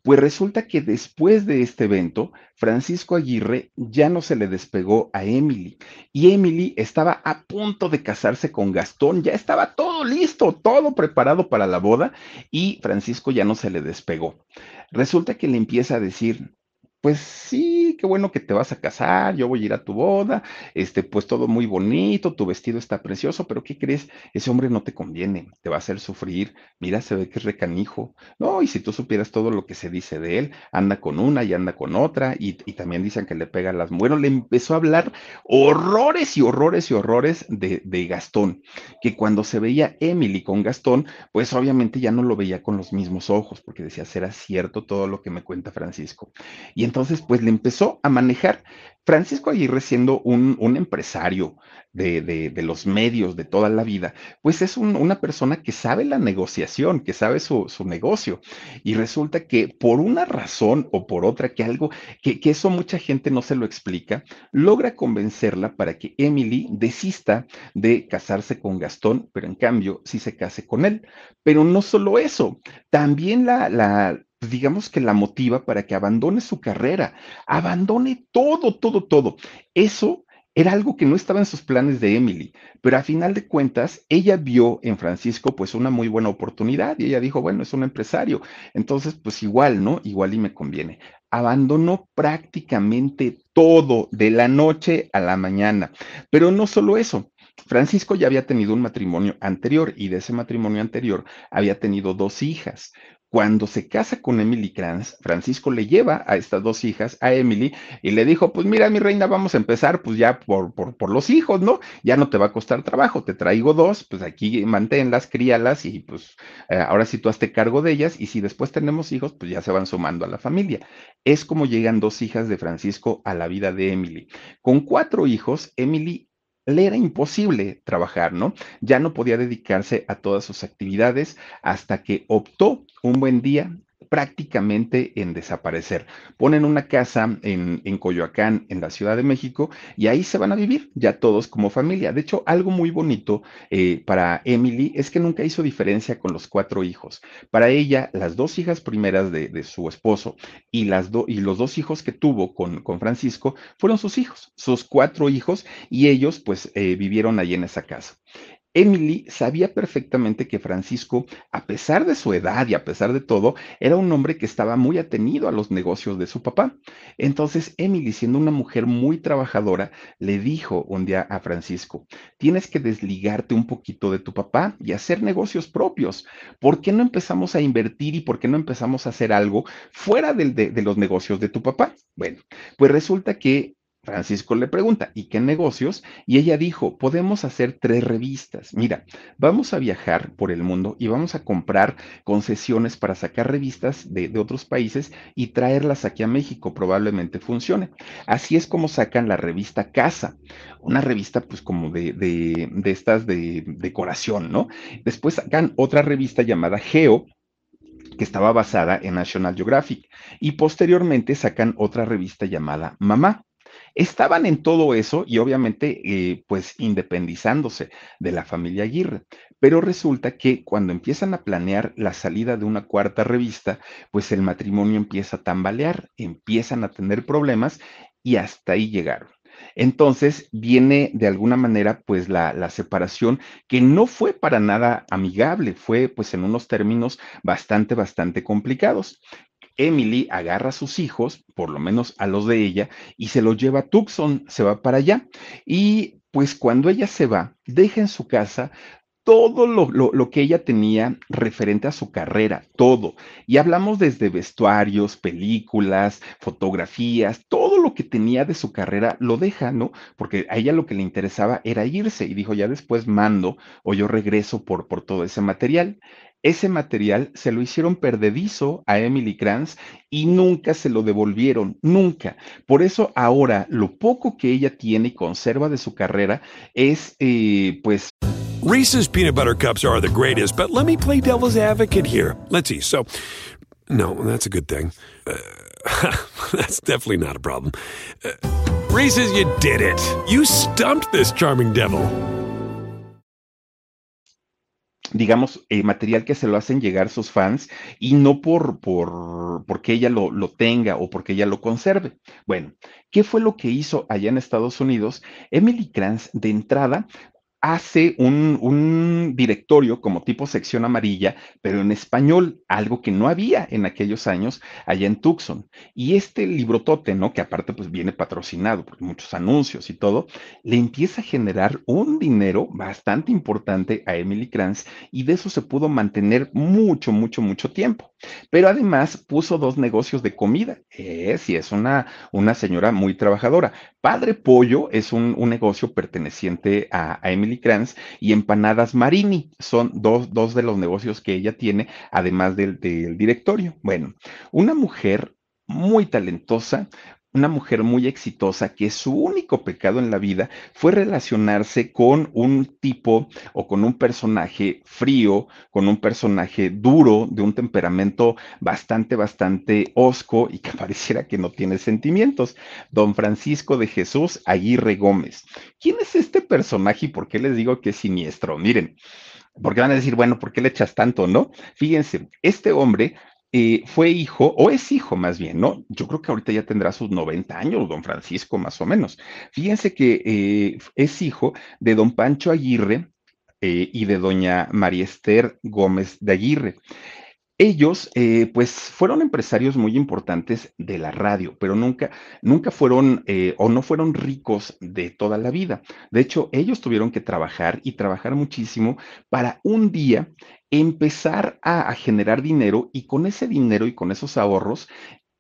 Pues resulta que después de este evento, Francisco Aguirre ya no se le despegó a Emily y Emily estaba a punto de casarse con Gastón, ya estaba todo listo, todo preparado para la boda y Francisco ya no se le despegó. Resulta que le empieza a decir, pues sí, qué bueno que te vas a casar, yo voy a ir a tu boda, este, pues todo muy bonito, tu vestido está precioso, pero ¿qué crees? Ese hombre no te conviene, te va a hacer sufrir, mira, se ve que es recanijo, no, y si tú supieras todo lo que se dice de él, anda con una y anda con otra, y, también dicen que le pega las, bueno, le empezó a hablar horrores y horrores y horrores de, de Gastón, que cuando se veía Emily con Gastón, pues obviamente ya no lo veía con los mismos ojos, porque decía, será cierto todo lo que me cuenta Francisco. Y entonces, pues le empezó a manejar. Francisco Aguirre, siendo un, un empresario de, de, los medios de toda la vida, pues es un, una persona que sabe la negociación, que sabe su, su, negocio. Y resulta que por una razón o por otra, que algo, que, que eso mucha gente no se lo explica, logra convencerla para que Emily desista de casarse con Gastón, pero en cambio sí se case con él. Pero no solo eso, también la, la digamos que la motiva para que abandone su carrera, abandone todo, todo, todo. Eso era algo que no estaba en sus planes de Emily, pero a final de cuentas, ella vio en Francisco pues una muy buena oportunidad y ella dijo, bueno, es un empresario, entonces pues igual, ¿no? Igual y me conviene. Abandonó prácticamente todo de la noche a la mañana, pero no solo eso. Francisco ya había tenido un matrimonio anterior y de ese matrimonio anterior había tenido dos hijas. Cuando se casa con Emily Kranz, Francisco le lleva a estas dos hijas, a Emily, y le dijo, pues mira, mi reina, vamos a empezar pues ya por, por, por los hijos, ¿no? Ya no te va a costar trabajo, te traigo dos, pues aquí manténlas, críalas y pues eh, ahora sí tú hazte cargo de ellas y si después tenemos hijos, pues ya se van sumando a la familia. Es como llegan dos hijas de Francisco a la vida de Emily. Con cuatro hijos, Emily le era imposible trabajar, ¿no? Ya no podía dedicarse a todas sus actividades hasta que optó un buen día prácticamente en desaparecer. Ponen una casa en, en, Coyoacán, en la Ciudad de México, y ahí se van a vivir, ya todos como familia. De hecho, algo muy bonito eh, para Emily es que nunca hizo diferencia con los cuatro hijos. Para ella, las dos hijas primeras de, de su esposo y, las y los dos hijos que tuvo con, con, Francisco fueron sus hijos, sus cuatro hijos, y ellos pues eh, vivieron allí en esa casa. Emily sabía perfectamente que Francisco, a pesar de su edad y a pesar de todo, era un hombre que estaba muy atenido a los negocios de su papá. Entonces, Emily, siendo una mujer muy trabajadora, le dijo un día a Francisco, tienes que desligarte un poquito de tu papá y hacer negocios propios. ¿Por qué no empezamos a invertir y por qué no empezamos a hacer algo fuera de, los negocios de tu papá? Bueno, pues resulta que Francisco le pregunta, ¿y qué negocios? Y ella dijo, podemos hacer tres revistas. Mira, vamos a viajar por el mundo y vamos a comprar concesiones para sacar revistas de, otros países y traerlas aquí a México. Probablemente funcione. Así es como sacan la revista Casa, una revista pues como de, de, de estas de decoración, ¿no? Después sacan otra revista llamada Geo, que estaba basada en National Geographic. Y posteriormente sacan otra revista llamada Mamá. Estaban en todo eso y obviamente eh, pues independizándose de la familia Aguirre. Pero resulta que cuando empiezan a planear la salida de una cuarta revista, pues el matrimonio empieza a tambalear, empiezan a tener problemas y hasta ahí llegaron. Entonces viene de alguna manera pues la, la, separación que no fue para nada amigable, fue pues en unos términos bastante, bastante complicados. Emily agarra a sus hijos, por lo menos a los de ella, y se los lleva a Tucson, se va para allá. Y pues cuando ella se va, deja en su casa todo lo, lo, que ella tenía referente a su carrera, todo. Y hablamos desde vestuarios, películas, fotografías, todo lo que tenía de su carrera lo deja, ¿no? Porque a ella lo que le interesaba era irse y dijo, ya después mando o yo regreso por, por todo ese material. Ese material se lo hicieron perdedizo a Emily Kranz y nunca se lo devolvieron, nunca. Por eso ahora lo poco que ella tiene y conserva de su carrera es, eh, pues... Reese's peanut butter cups are the greatest, but let me play devil's advocate here. Let's see. So, no, that's a good thing. Uh, that's definitely not a problem. Uh, Reese's, you did it. You stumped this charming devil. Digamos, eh, material que se lo hacen llegar sus fans y no por, por porque ella lo, lo, tenga o porque ella lo conserve. Bueno, ¿qué fue lo que hizo allá en Estados Unidos? Emily Kranz, de entrada, hace un, un, directorio como tipo sección amarilla, pero en español, algo que no había en aquellos años allá en Tucson. Y este librotote, ¿no? Que aparte pues viene patrocinado por muchos anuncios y todo, le empieza a generar un dinero bastante importante a Emily Kranz y de eso se pudo mantener mucho, mucho, mucho tiempo. Pero además puso dos negocios de comida. Es y es una, una señora muy trabajadora. Padre Pollo es un, un negocio perteneciente a Emily Y Empanadas Marini. Son dos, dos de los negocios que ella tiene, además del directorio. Bueno, una mujer muy talentosa, una mujer muy exitosa que su único pecado en la vida fue relacionarse con un tipo o con un personaje frío, con un personaje duro, de un temperamento bastante, bastante osco y que pareciera que no tiene sentimientos. Don Francisco de Jesús Aguirre Gómez. ¿Quién es este personaje y por qué les digo que es siniestro? Miren. Porque van a decir, bueno, ¿por qué le echas tanto, no? Fíjense, este hombre eh, fue hijo, o es hijo más bien, ¿no? Yo creo que ahorita ya tendrá sus 90 años, don Francisco, más o menos. Fíjense que eh, es hijo de don Pancho Aguirre eh, y de doña María Esther Gómez de Aguirre. Ellos, pues, fueron empresarios muy importantes de la radio, pero nunca, nunca fueron o no fueron ricos de toda la vida. De hecho, ellos tuvieron que trabajar y trabajar muchísimo para un día empezar a, generar dinero y con ese dinero y con esos ahorros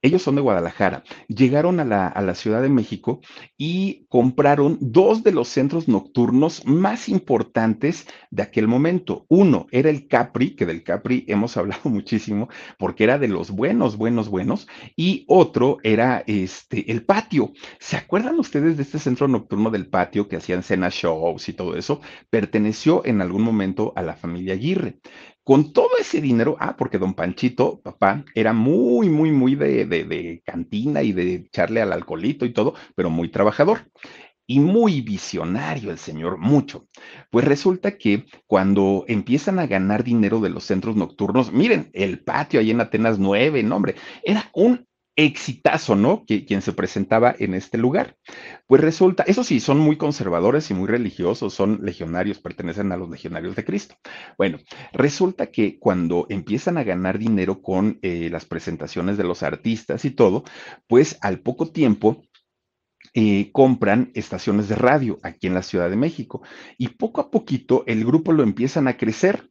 ellos son de Guadalajara. Llegaron a la, a la, Ciudad de México y compraron dos de los centros nocturnos más importantes de aquel momento. Uno era el Capri, que del Capri hemos hablado muchísimo porque era de los buenos, buenos, buenos. Y otro era este, el patio. ¿Se acuerdan ustedes de este centro nocturno del patio que hacían cena shows y todo eso? Perteneció en algún momento a la familia Aguirre. Con todo ese dinero, ah, porque don Panchito, papá, era muy, muy, muy de, de, de cantina y de echarle al alcoholito y todo, pero muy trabajador y muy visionario el señor, mucho. Pues resulta que cuando empiezan a ganar dinero de los centros nocturnos, miren, el patio ahí en Atenas 9, no hombre, era un exitazo, ¿no? Quien se presentaba en este lugar. Pues resulta, eso sí, son muy conservadores y muy religiosos, son legionarios, pertenecen a los legionarios de Cristo. Bueno, resulta que cuando empiezan a ganar dinero con eh, las presentaciones de los artistas y todo, pues al poco tiempo eh, compran estaciones de radio aquí en la Ciudad de México y poco a poquito el grupo lo empiezan a crecer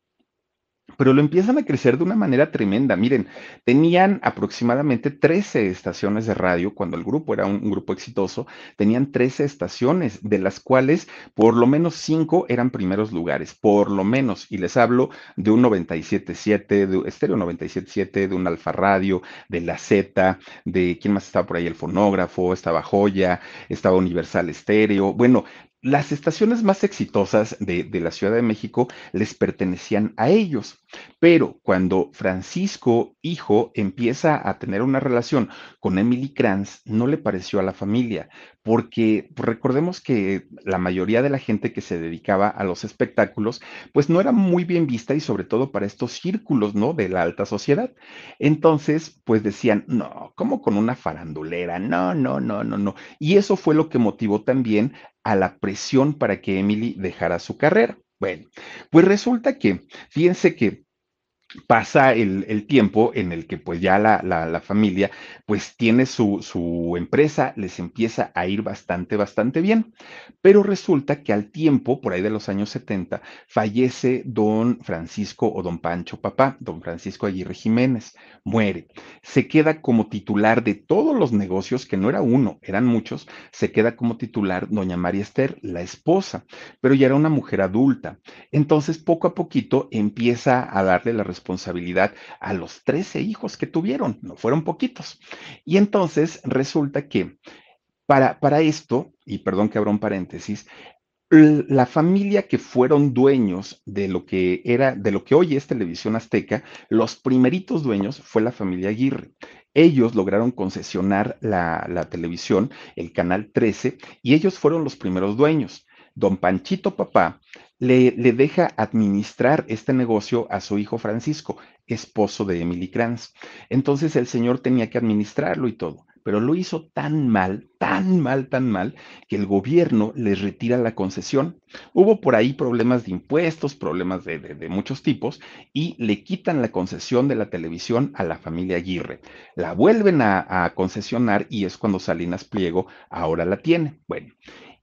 pero lo empiezan a crecer de una manera tremenda. Miren, tenían aproximadamente 13 estaciones de radio cuando el grupo era un, grupo exitoso, tenían 13 estaciones, de las cuales por lo menos 5 eran primeros lugares, por lo menos, y les hablo de un 97.7, de estéreo 97.7, de un Alfa Radio, de la Z, de quién más estaba por ahí, el fonógrafo, estaba Joya, estaba Universal Estéreo, bueno, las estaciones más exitosas de, de, la Ciudad de México les pertenecían a ellos, pero cuando Francisco, hijo, empieza a tener una relación con Emily Kranz, no le pareció a la familia, porque recordemos que la mayoría de la gente que se dedicaba a los espectáculos, pues no era muy bien vista y sobre todo para estos círculos, ¿no? De la alta sociedad. Entonces, pues decían, no, ¿cómo con una farandulera? No, no, no, no, no. Y eso fue lo que motivó también a la presión para que Emily dejara su carrera. Bueno, pues resulta que, fíjense que pasa el, tiempo en el que pues ya la, la, familia pues tiene su, su, empresa, les empieza a ir bastante, bastante bien. Pero resulta que al tiempo, por ahí de los años 70, fallece don Francisco o don Pancho Papá, don Francisco Aguirre Jiménez, muere. Se queda como titular de todos los negocios, que no era uno, eran muchos, se queda como titular doña María Esther, la esposa, pero ya era una mujer adulta. Entonces, poco a poquito empieza a darle la responsabilidad a los 13 hijos que tuvieron, no fueron poquitos. Y entonces resulta que para, para esto, y perdón que abra un paréntesis, la familia que fueron dueños de lo que era, de lo que hoy es Televisión Azteca, los primeritos dueños fue la familia Aguirre. Ellos lograron concesionar la, la televisión, el canal 13, y ellos fueron los primeros dueños. Don Panchito Papá le, deja administrar este negocio a su hijo Francisco, esposo de Emily Kranz. Entonces el señor tenía que administrarlo y todo, pero lo hizo tan mal, tan mal, tan mal, que el gobierno les retira la concesión. Hubo por ahí problemas de impuestos, problemas de, muchos tipos, y le quitan la concesión de la televisión a la familia Aguirre. La vuelven a, concesionar y es cuando Salinas Pliego ahora la tiene. Bueno.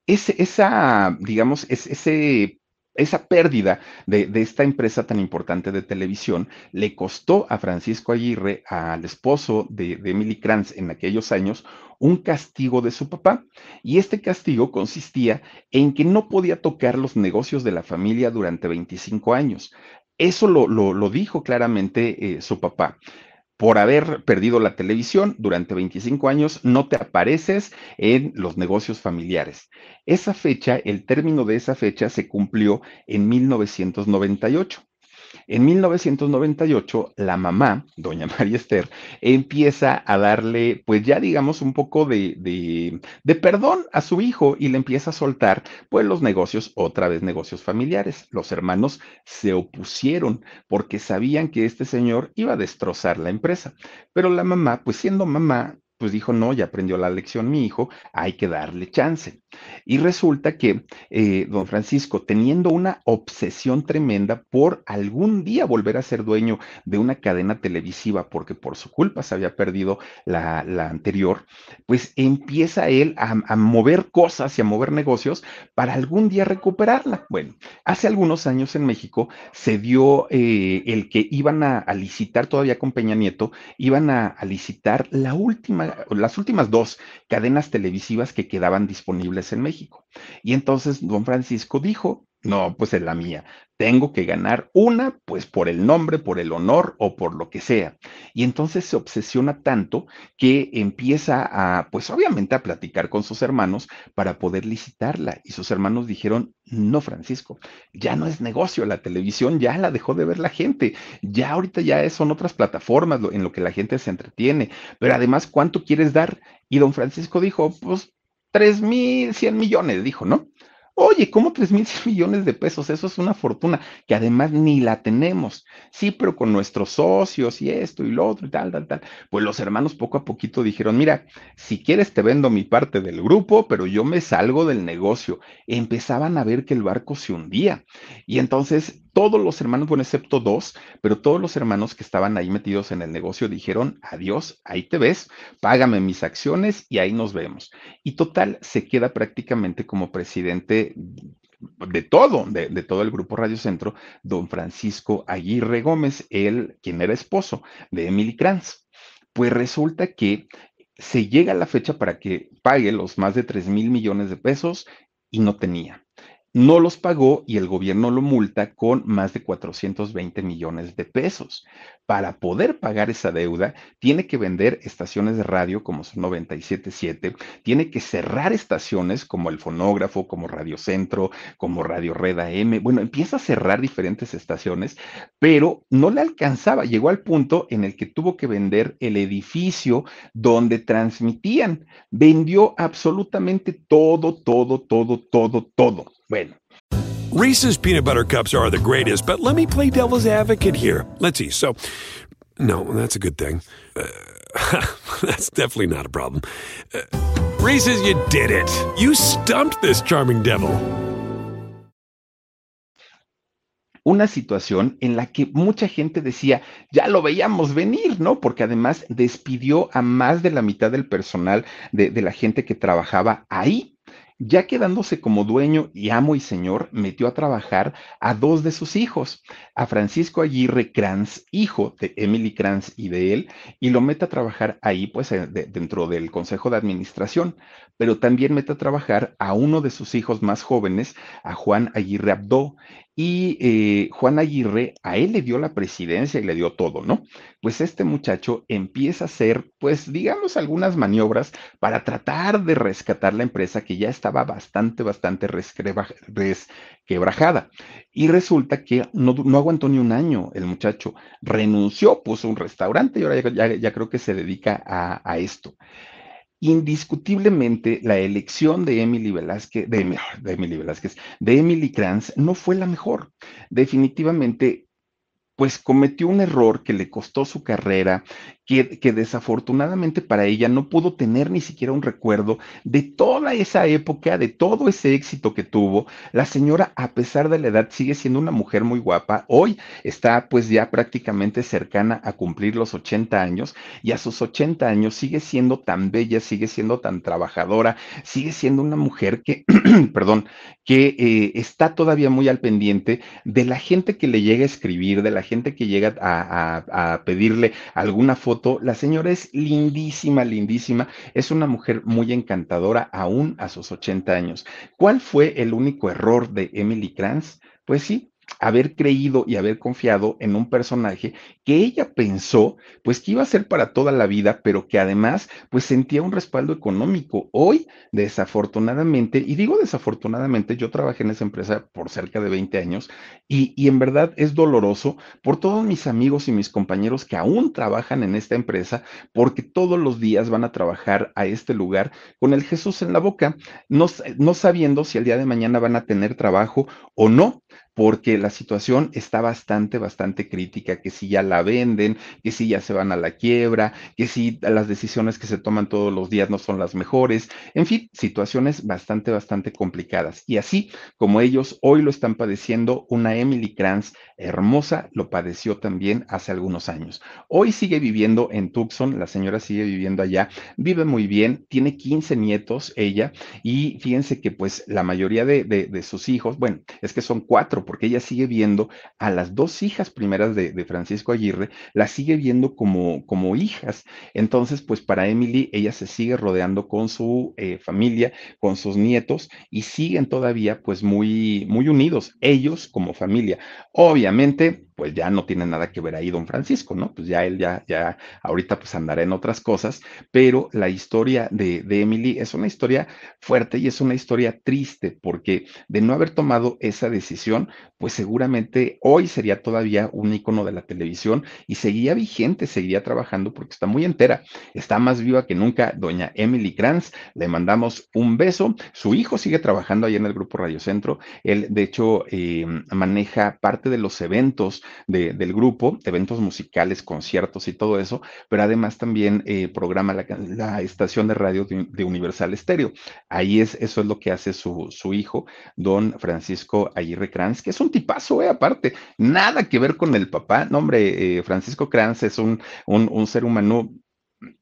Ese, esa, digamos, es, ese esa pérdida de, de, esta empresa tan importante de televisión le costó a Francisco Aguirre, al esposo de, Emily Kranz en aquellos años, un castigo de su papá. Y este castigo consistía en que no podía tocar los negocios de la familia durante 25 años. Eso lo, lo, lo dijo claramente eh, su papá por haber perdido la televisión durante 25 años, no te apareces en los negocios familiares. Esa fecha, el término de esa fecha se cumplió en 1998. En 1998, la mamá, doña María Esther, empieza a darle, pues ya digamos, un poco de, de, perdón a su hijo y le empieza a soltar, pues los negocios, otra vez negocios familiares. Los hermanos se opusieron porque sabían que este señor iba a destrozar la empresa. Pero la mamá, pues siendo mamá, pues dijo, no, ya aprendió la lección mi hijo, hay que darle chance. Y resulta que eh, don Francisco, teniendo una obsesión tremenda por algún día volver a ser dueño de una cadena televisiva, porque por su culpa se había perdido la, la anterior, pues empieza él a, a, mover cosas y a mover negocios para algún día recuperarla. Bueno, hace algunos años en México se dio eh, el que iban a, licitar todavía con Peña Nieto, iban a, a licitar la última las últimas dos cadenas televisivas que quedaban disponibles en México. Y entonces don Francisco dijo, No, pues es la mía. Tengo que ganar una, pues por el nombre, por el honor o por lo que sea. Y entonces se obsesiona tanto que empieza a, pues obviamente a platicar con sus hermanos para poder licitarla. Y sus hermanos dijeron, no, Francisco, ya no es negocio, la televisión ya la dejó de ver la gente, ya ahorita ya son otras plataformas en lo que la gente se entretiene. Pero además, ¿cuánto quieres dar? Y don Francisco dijo, pues tres mil, cien millones, dijo, ¿no? Oye, ¿cómo tres mil millones de pesos? Eso es una fortuna que además ni la tenemos. Sí, pero con nuestros socios y esto y lo otro y tal, tal, tal. Pues los hermanos poco a poquito dijeron, mira, si quieres te vendo mi parte del grupo, pero yo me salgo del negocio. Empezaban a ver que el barco se hundía. Y entonces todos los hermanos, bueno, excepto dos, pero todos los hermanos que estaban ahí metidos en el negocio dijeron, adiós, ahí te ves, págame mis acciones y ahí nos vemos. Y total, se queda prácticamente como presidente de todo, de, todo el grupo Radio Centro, don Francisco Aguirre Gómez, él, quien era esposo de Emily Kranz. Pues resulta que se llega la fecha para que pague los más de 3 mil millones de pesos y no tenía no los pagó y el gobierno lo multa con más de 420 millones de pesos. Para poder pagar esa deuda, tiene que vender estaciones de radio como son 977, tiene que cerrar estaciones como el fonógrafo, como Radio Centro, como Radio Reda M. Bueno, empieza a cerrar diferentes estaciones, pero no le alcanzaba. Llegó al punto en el que tuvo que vender el edificio donde transmitían. Vendió absolutamente todo, todo, todo, todo, todo. Bueno. Reese's peanut butter cups are the greatest, but let me play devil's advocate here. Let's see. So, no, that's a good thing. Uh, that's definitely not a problem. Uh, Reese's, you did it. You stumped this charming devil. Una situación en la que mucha gente decía, ya lo veíamos venir, ¿no? Porque además despidió a más de la mitad del personal de, de la gente que trabajaba ahí ya quedándose como dueño y amo y señor, metió a trabajar a dos de sus hijos, a Francisco Aguirre Kranz, hijo de Emily Kranz y de él, y lo mete a trabajar ahí, pues, eh, dentro del Consejo de Administración, pero también mete a trabajar a uno de sus hijos más jóvenes, a Juan Aguirre Abdó, y eh, Juan Aguirre a él le dio la presidencia y le dio todo, ¿no? Pues este muchacho empieza a hacer, pues digamos, algunas maniobras para tratar de rescatar la empresa que ya estaba bastante, bastante resquebrajada. Y resulta que no, aguantó ni un año el muchacho, renunció, puso un restaurante y ahora ya, creo que se dedica a, a esto indiscutiblemente la elección de Emily Velázquez, de, Emily Velázquez, de Emily Kranz no fue la mejor. Definitivamente pues cometió un error que le costó su carrera, que, desafortunadamente para ella no pudo tener ni siquiera un recuerdo de toda esa época, de todo ese éxito que tuvo. La señora, a pesar de la edad, sigue siendo una mujer muy guapa. Hoy está pues ya prácticamente cercana a cumplir los 80 años y a sus 80 años sigue siendo tan bella, sigue siendo tan trabajadora, sigue siendo una mujer que, perdón, que eh, está todavía muy al pendiente de la gente que le llega a escribir, de la gente que llega a pedirle alguna foto la señora es lindísima, lindísima. Es una mujer muy encantadora aún a sus 80 años. ¿Cuál fue el único error de Emily Kranz? Pues sí, haber creído y haber confiado en un personaje que ella pensó pues que iba a ser para toda la vida, pero que además pues sentía un respaldo económico. Hoy, desafortunadamente, y digo desafortunadamente, yo trabajé en esa empresa por cerca de 20 años y, y en verdad es doloroso por todos mis amigos y mis compañeros que aún trabajan en esta empresa porque todos los días van a trabajar a este lugar con el Jesús en la boca, no, no sabiendo si el día de mañana van a tener trabajo o no porque la situación está bastante, bastante crítica, que si ya la venden, que si ya se van a la quiebra, que si las decisiones que se toman todos los días no son las mejores, en fin, situaciones bastante, bastante complicadas. Y así como ellos hoy lo están padeciendo, una Emily Kranz hermosa lo padeció también hace algunos años. Hoy sigue viviendo en Tucson, la señora sigue viviendo allá, vive muy bien, tiene 15 nietos ella, y fíjense que pues la mayoría de, de sus hijos, bueno, es que son cuatro porque ella sigue viendo a las dos hijas primeras de, Francisco Aguirre, las sigue viendo como, como hijas. Entonces, pues para Emily, ella se sigue rodeando con su eh, familia, con sus nietos y siguen todavía pues muy, muy unidos, ellos como familia. Obviamente, pues ya no tiene nada que ver ahí don Francisco, ¿no? Pues ya él ya, ya ahorita pues andará en otras cosas, pero la historia de, Emily es una historia fuerte y es una historia triste porque de no haber tomado esa decisión, pues seguramente hoy sería todavía un icono de la televisión y seguía vigente, seguiría trabajando porque está muy entera, está más viva que nunca doña Emily Kranz, le mandamos un beso, su hijo sigue trabajando ahí en el grupo Radio Centro, él de hecho eh, maneja parte de los eventos, del grupo, eventos musicales, conciertos y todo eso, pero además también eh, programa la, estación de radio de, Universal Estéreo. Ahí es, eso es lo que hace su, hijo, don Francisco Aguirre Kranz, que es un tipazo, eh, aparte, nada que ver con el papá. No, hombre, eh, Francisco Kranz es un, un, un ser humano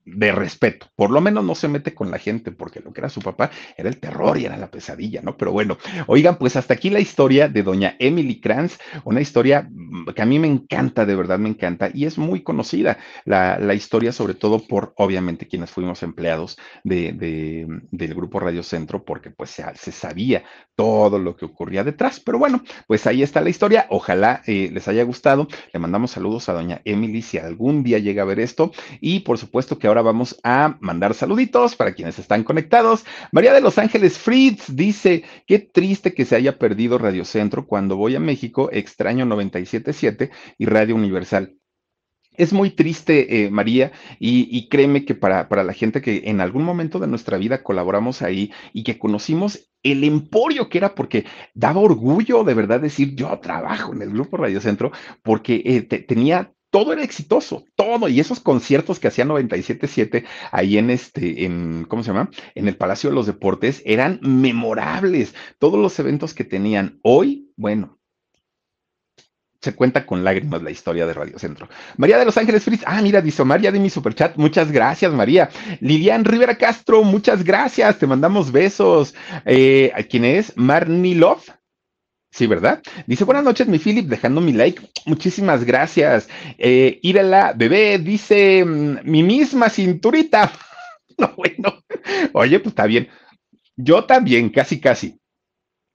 de respeto. Por lo menos no se mete con la gente, porque lo que era su papá era el terror y era la pesadilla, ¿no? Pero bueno, oigan, pues hasta aquí la historia de doña Emily Kranz, una historia mm, que a mí me encanta, de verdad me encanta, y es muy conocida la, historia, sobre todo por, obviamente, quienes fuimos empleados de, del grupo Radio Centro, porque pues se, se, sabía todo lo que ocurría detrás. Pero bueno, pues ahí está la historia. Ojalá eh, les haya gustado. Le mandamos saludos a doña Emily si algún día llega a ver esto, y por supuesto, que ahora vamos a mandar saluditos para quienes están conectados. María de Los Ángeles Fritz dice, qué triste que se haya perdido Radio Centro. Cuando voy a México, extraño 97.7 y Radio Universal. Es muy triste, eh, María, y, créeme que para, para, la gente que en algún momento de nuestra vida colaboramos ahí y que conocimos el emporio que era, porque daba orgullo de verdad decir, yo trabajo en el Grupo Radio Centro, porque eh, tenía todo era exitoso, todo. Y esos conciertos que hacía 97.7 ahí en este, en, ¿cómo se llama? En el Palacio de los Deportes eran memorables. Todos los eventos que tenían hoy, bueno, se cuenta con lágrimas la historia de Radio Centro. María de Los Ángeles Fritz, ah, mira, dice María de mi superchat, muchas gracias, María. Lilian Rivera Castro, muchas gracias, te mandamos besos. Eh, ¿Quién es? Marnie Love. Sí, ¿verdad? Dice, buenas noches, mi Philip, dejando mi like. Muchísimas gracias. Eh, Írala, bebé, dice, mm, mi misma cinturita. no, bueno. Oye, pues está bien. Yo también, casi, casi.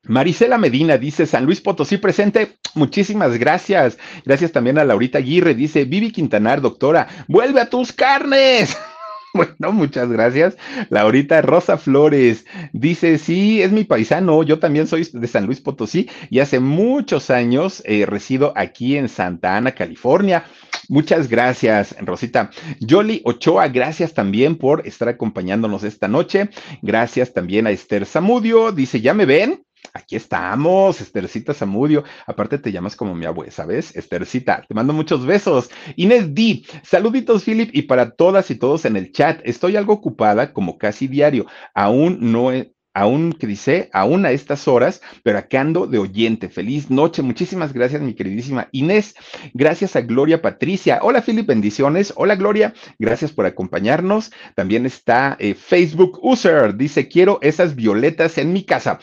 Marisela Medina dice, San Luis Potosí presente, muchísimas gracias. Gracias también a Laurita Aguirre, dice, Vivi Quintanar, doctora, vuelve a tus carnes. Bueno, muchas gracias. Laurita Rosa Flores dice, sí, es mi paisano, yo también soy de San Luis Potosí y hace muchos años eh, resido aquí en Santa Ana, California. Muchas gracias, Rosita. Yoli Ochoa, gracias también por estar acompañándonos esta noche. Gracias también a Esther Zamudio, dice, ¿ya me ven? Aquí estamos, Estercita Zamudio. Aparte te llamas como mi abuela, ¿sabes? Estercita, te mando muchos besos. Inés D, saluditos, Philip, y para todas y todos en el chat. Estoy algo ocupada, como casi diario. Aún no aún que dice, aún a estas horas, pero acá ando de oyente. Feliz noche. Muchísimas gracias, mi queridísima Inés. Gracias a Gloria Patricia. Hola, Philip, bendiciones. Hola, Gloria. Gracias por acompañarnos. También está eh, Facebook User. Dice, quiero esas violetas en mi casa.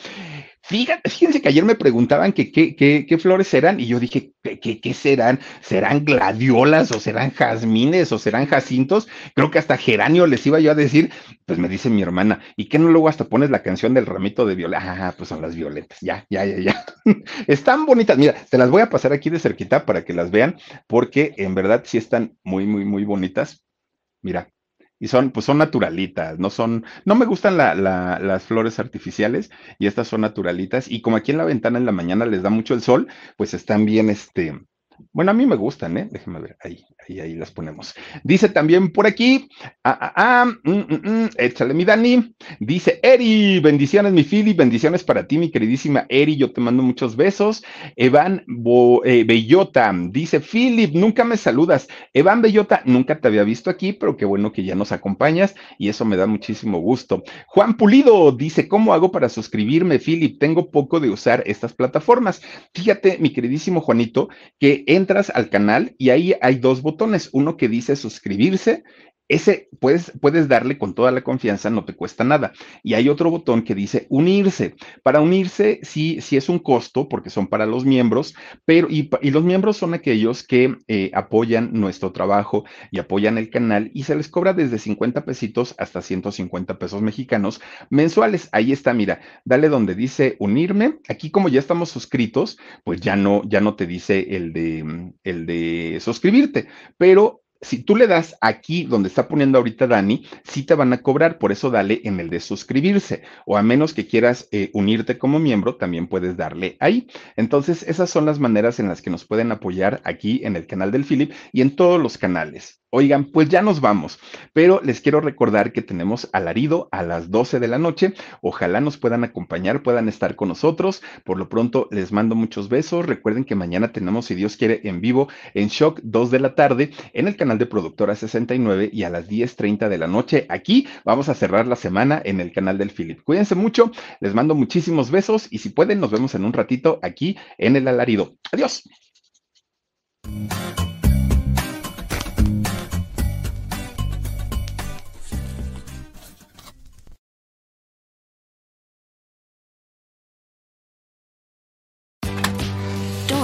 Fíjate, fíjense que ayer me preguntaban qué flores eran y yo dije, ¿qué, ¿qué, serán? ¿Serán gladiolas o serán jazmines o serán jacintos? Creo que hasta geranio les iba yo a decir, pues me dice mi hermana, ¿y qué no luego hasta pones la canción del ramito de violetas? Ah, pues son las violetas, ya, ya, ya, ya. están bonitas, mira, te las voy a pasar aquí de cerquita para que las vean, porque en verdad sí están muy, muy, muy bonitas. Mira, y son, pues son naturalitas, no son, no me gustan las flores artificiales y estas son naturalitas y como aquí en la ventana en la mañana les da mucho el sol, pues están bien, este, bueno, a mí me gustan, ¿eh? Déjenme ver, ahí, ahí, ahí las ponemos. Dice también por aquí, ah, ah, ah, mm, mm, mm, échale mi Dani. Dice Eri, bendiciones mi Philly, bendiciones para ti, mi queridísima Eri, yo te mando muchos besos. Evan eh, Bellota, dice Philip, nunca me saludas. Evan Bellota, nunca te había visto aquí, pero qué bueno que ya nos acompañas y eso me da muchísimo gusto. Juan Pulido dice, ¿cómo hago para suscribirme, Philip? Tengo poco de usar estas plataformas. Fíjate, mi queridísimo Juanito, que entras al canal y ahí hay dos botones, uno que dice suscribirse ese puedes, puedes darle con toda la confianza, no te cuesta nada. Y hay otro botón que dice unirse. Para unirse, sí, sí es un costo porque son para los miembros, pero y, los miembros son aquellos que eh, apoyan nuestro trabajo y apoyan el canal y se les cobra desde 50 pesitos hasta 150 pesos mexicanos mensuales. Ahí está, mira, dale donde dice unirme. Aquí como ya estamos suscritos, pues ya no, ya no te dice el de, el de suscribirte, pero si tú le das aquí donde está poniendo ahorita Dani, sí te van a cobrar, por eso dale en el de suscribirse, o a menos que quieras eh, unirte como miembro, también puedes darle ahí. Entonces, esas son las maneras en las que nos pueden apoyar aquí en el canal del Philip y en todos los canales. Oigan, pues ya nos vamos, pero les quiero recordar que tenemos alarido a las 12 de la noche. Ojalá nos puedan acompañar, puedan estar con nosotros. Por lo pronto, les mando muchos besos. Recuerden que mañana tenemos, si Dios quiere, en vivo en Shock 2 de la tarde en el canal de Productora 69 y a las 10.30 de la noche aquí vamos a cerrar la semana en el canal del Philip. Cuídense mucho, les mando muchísimos besos y si pueden, nos vemos en un ratito aquí en el alarido. Adiós.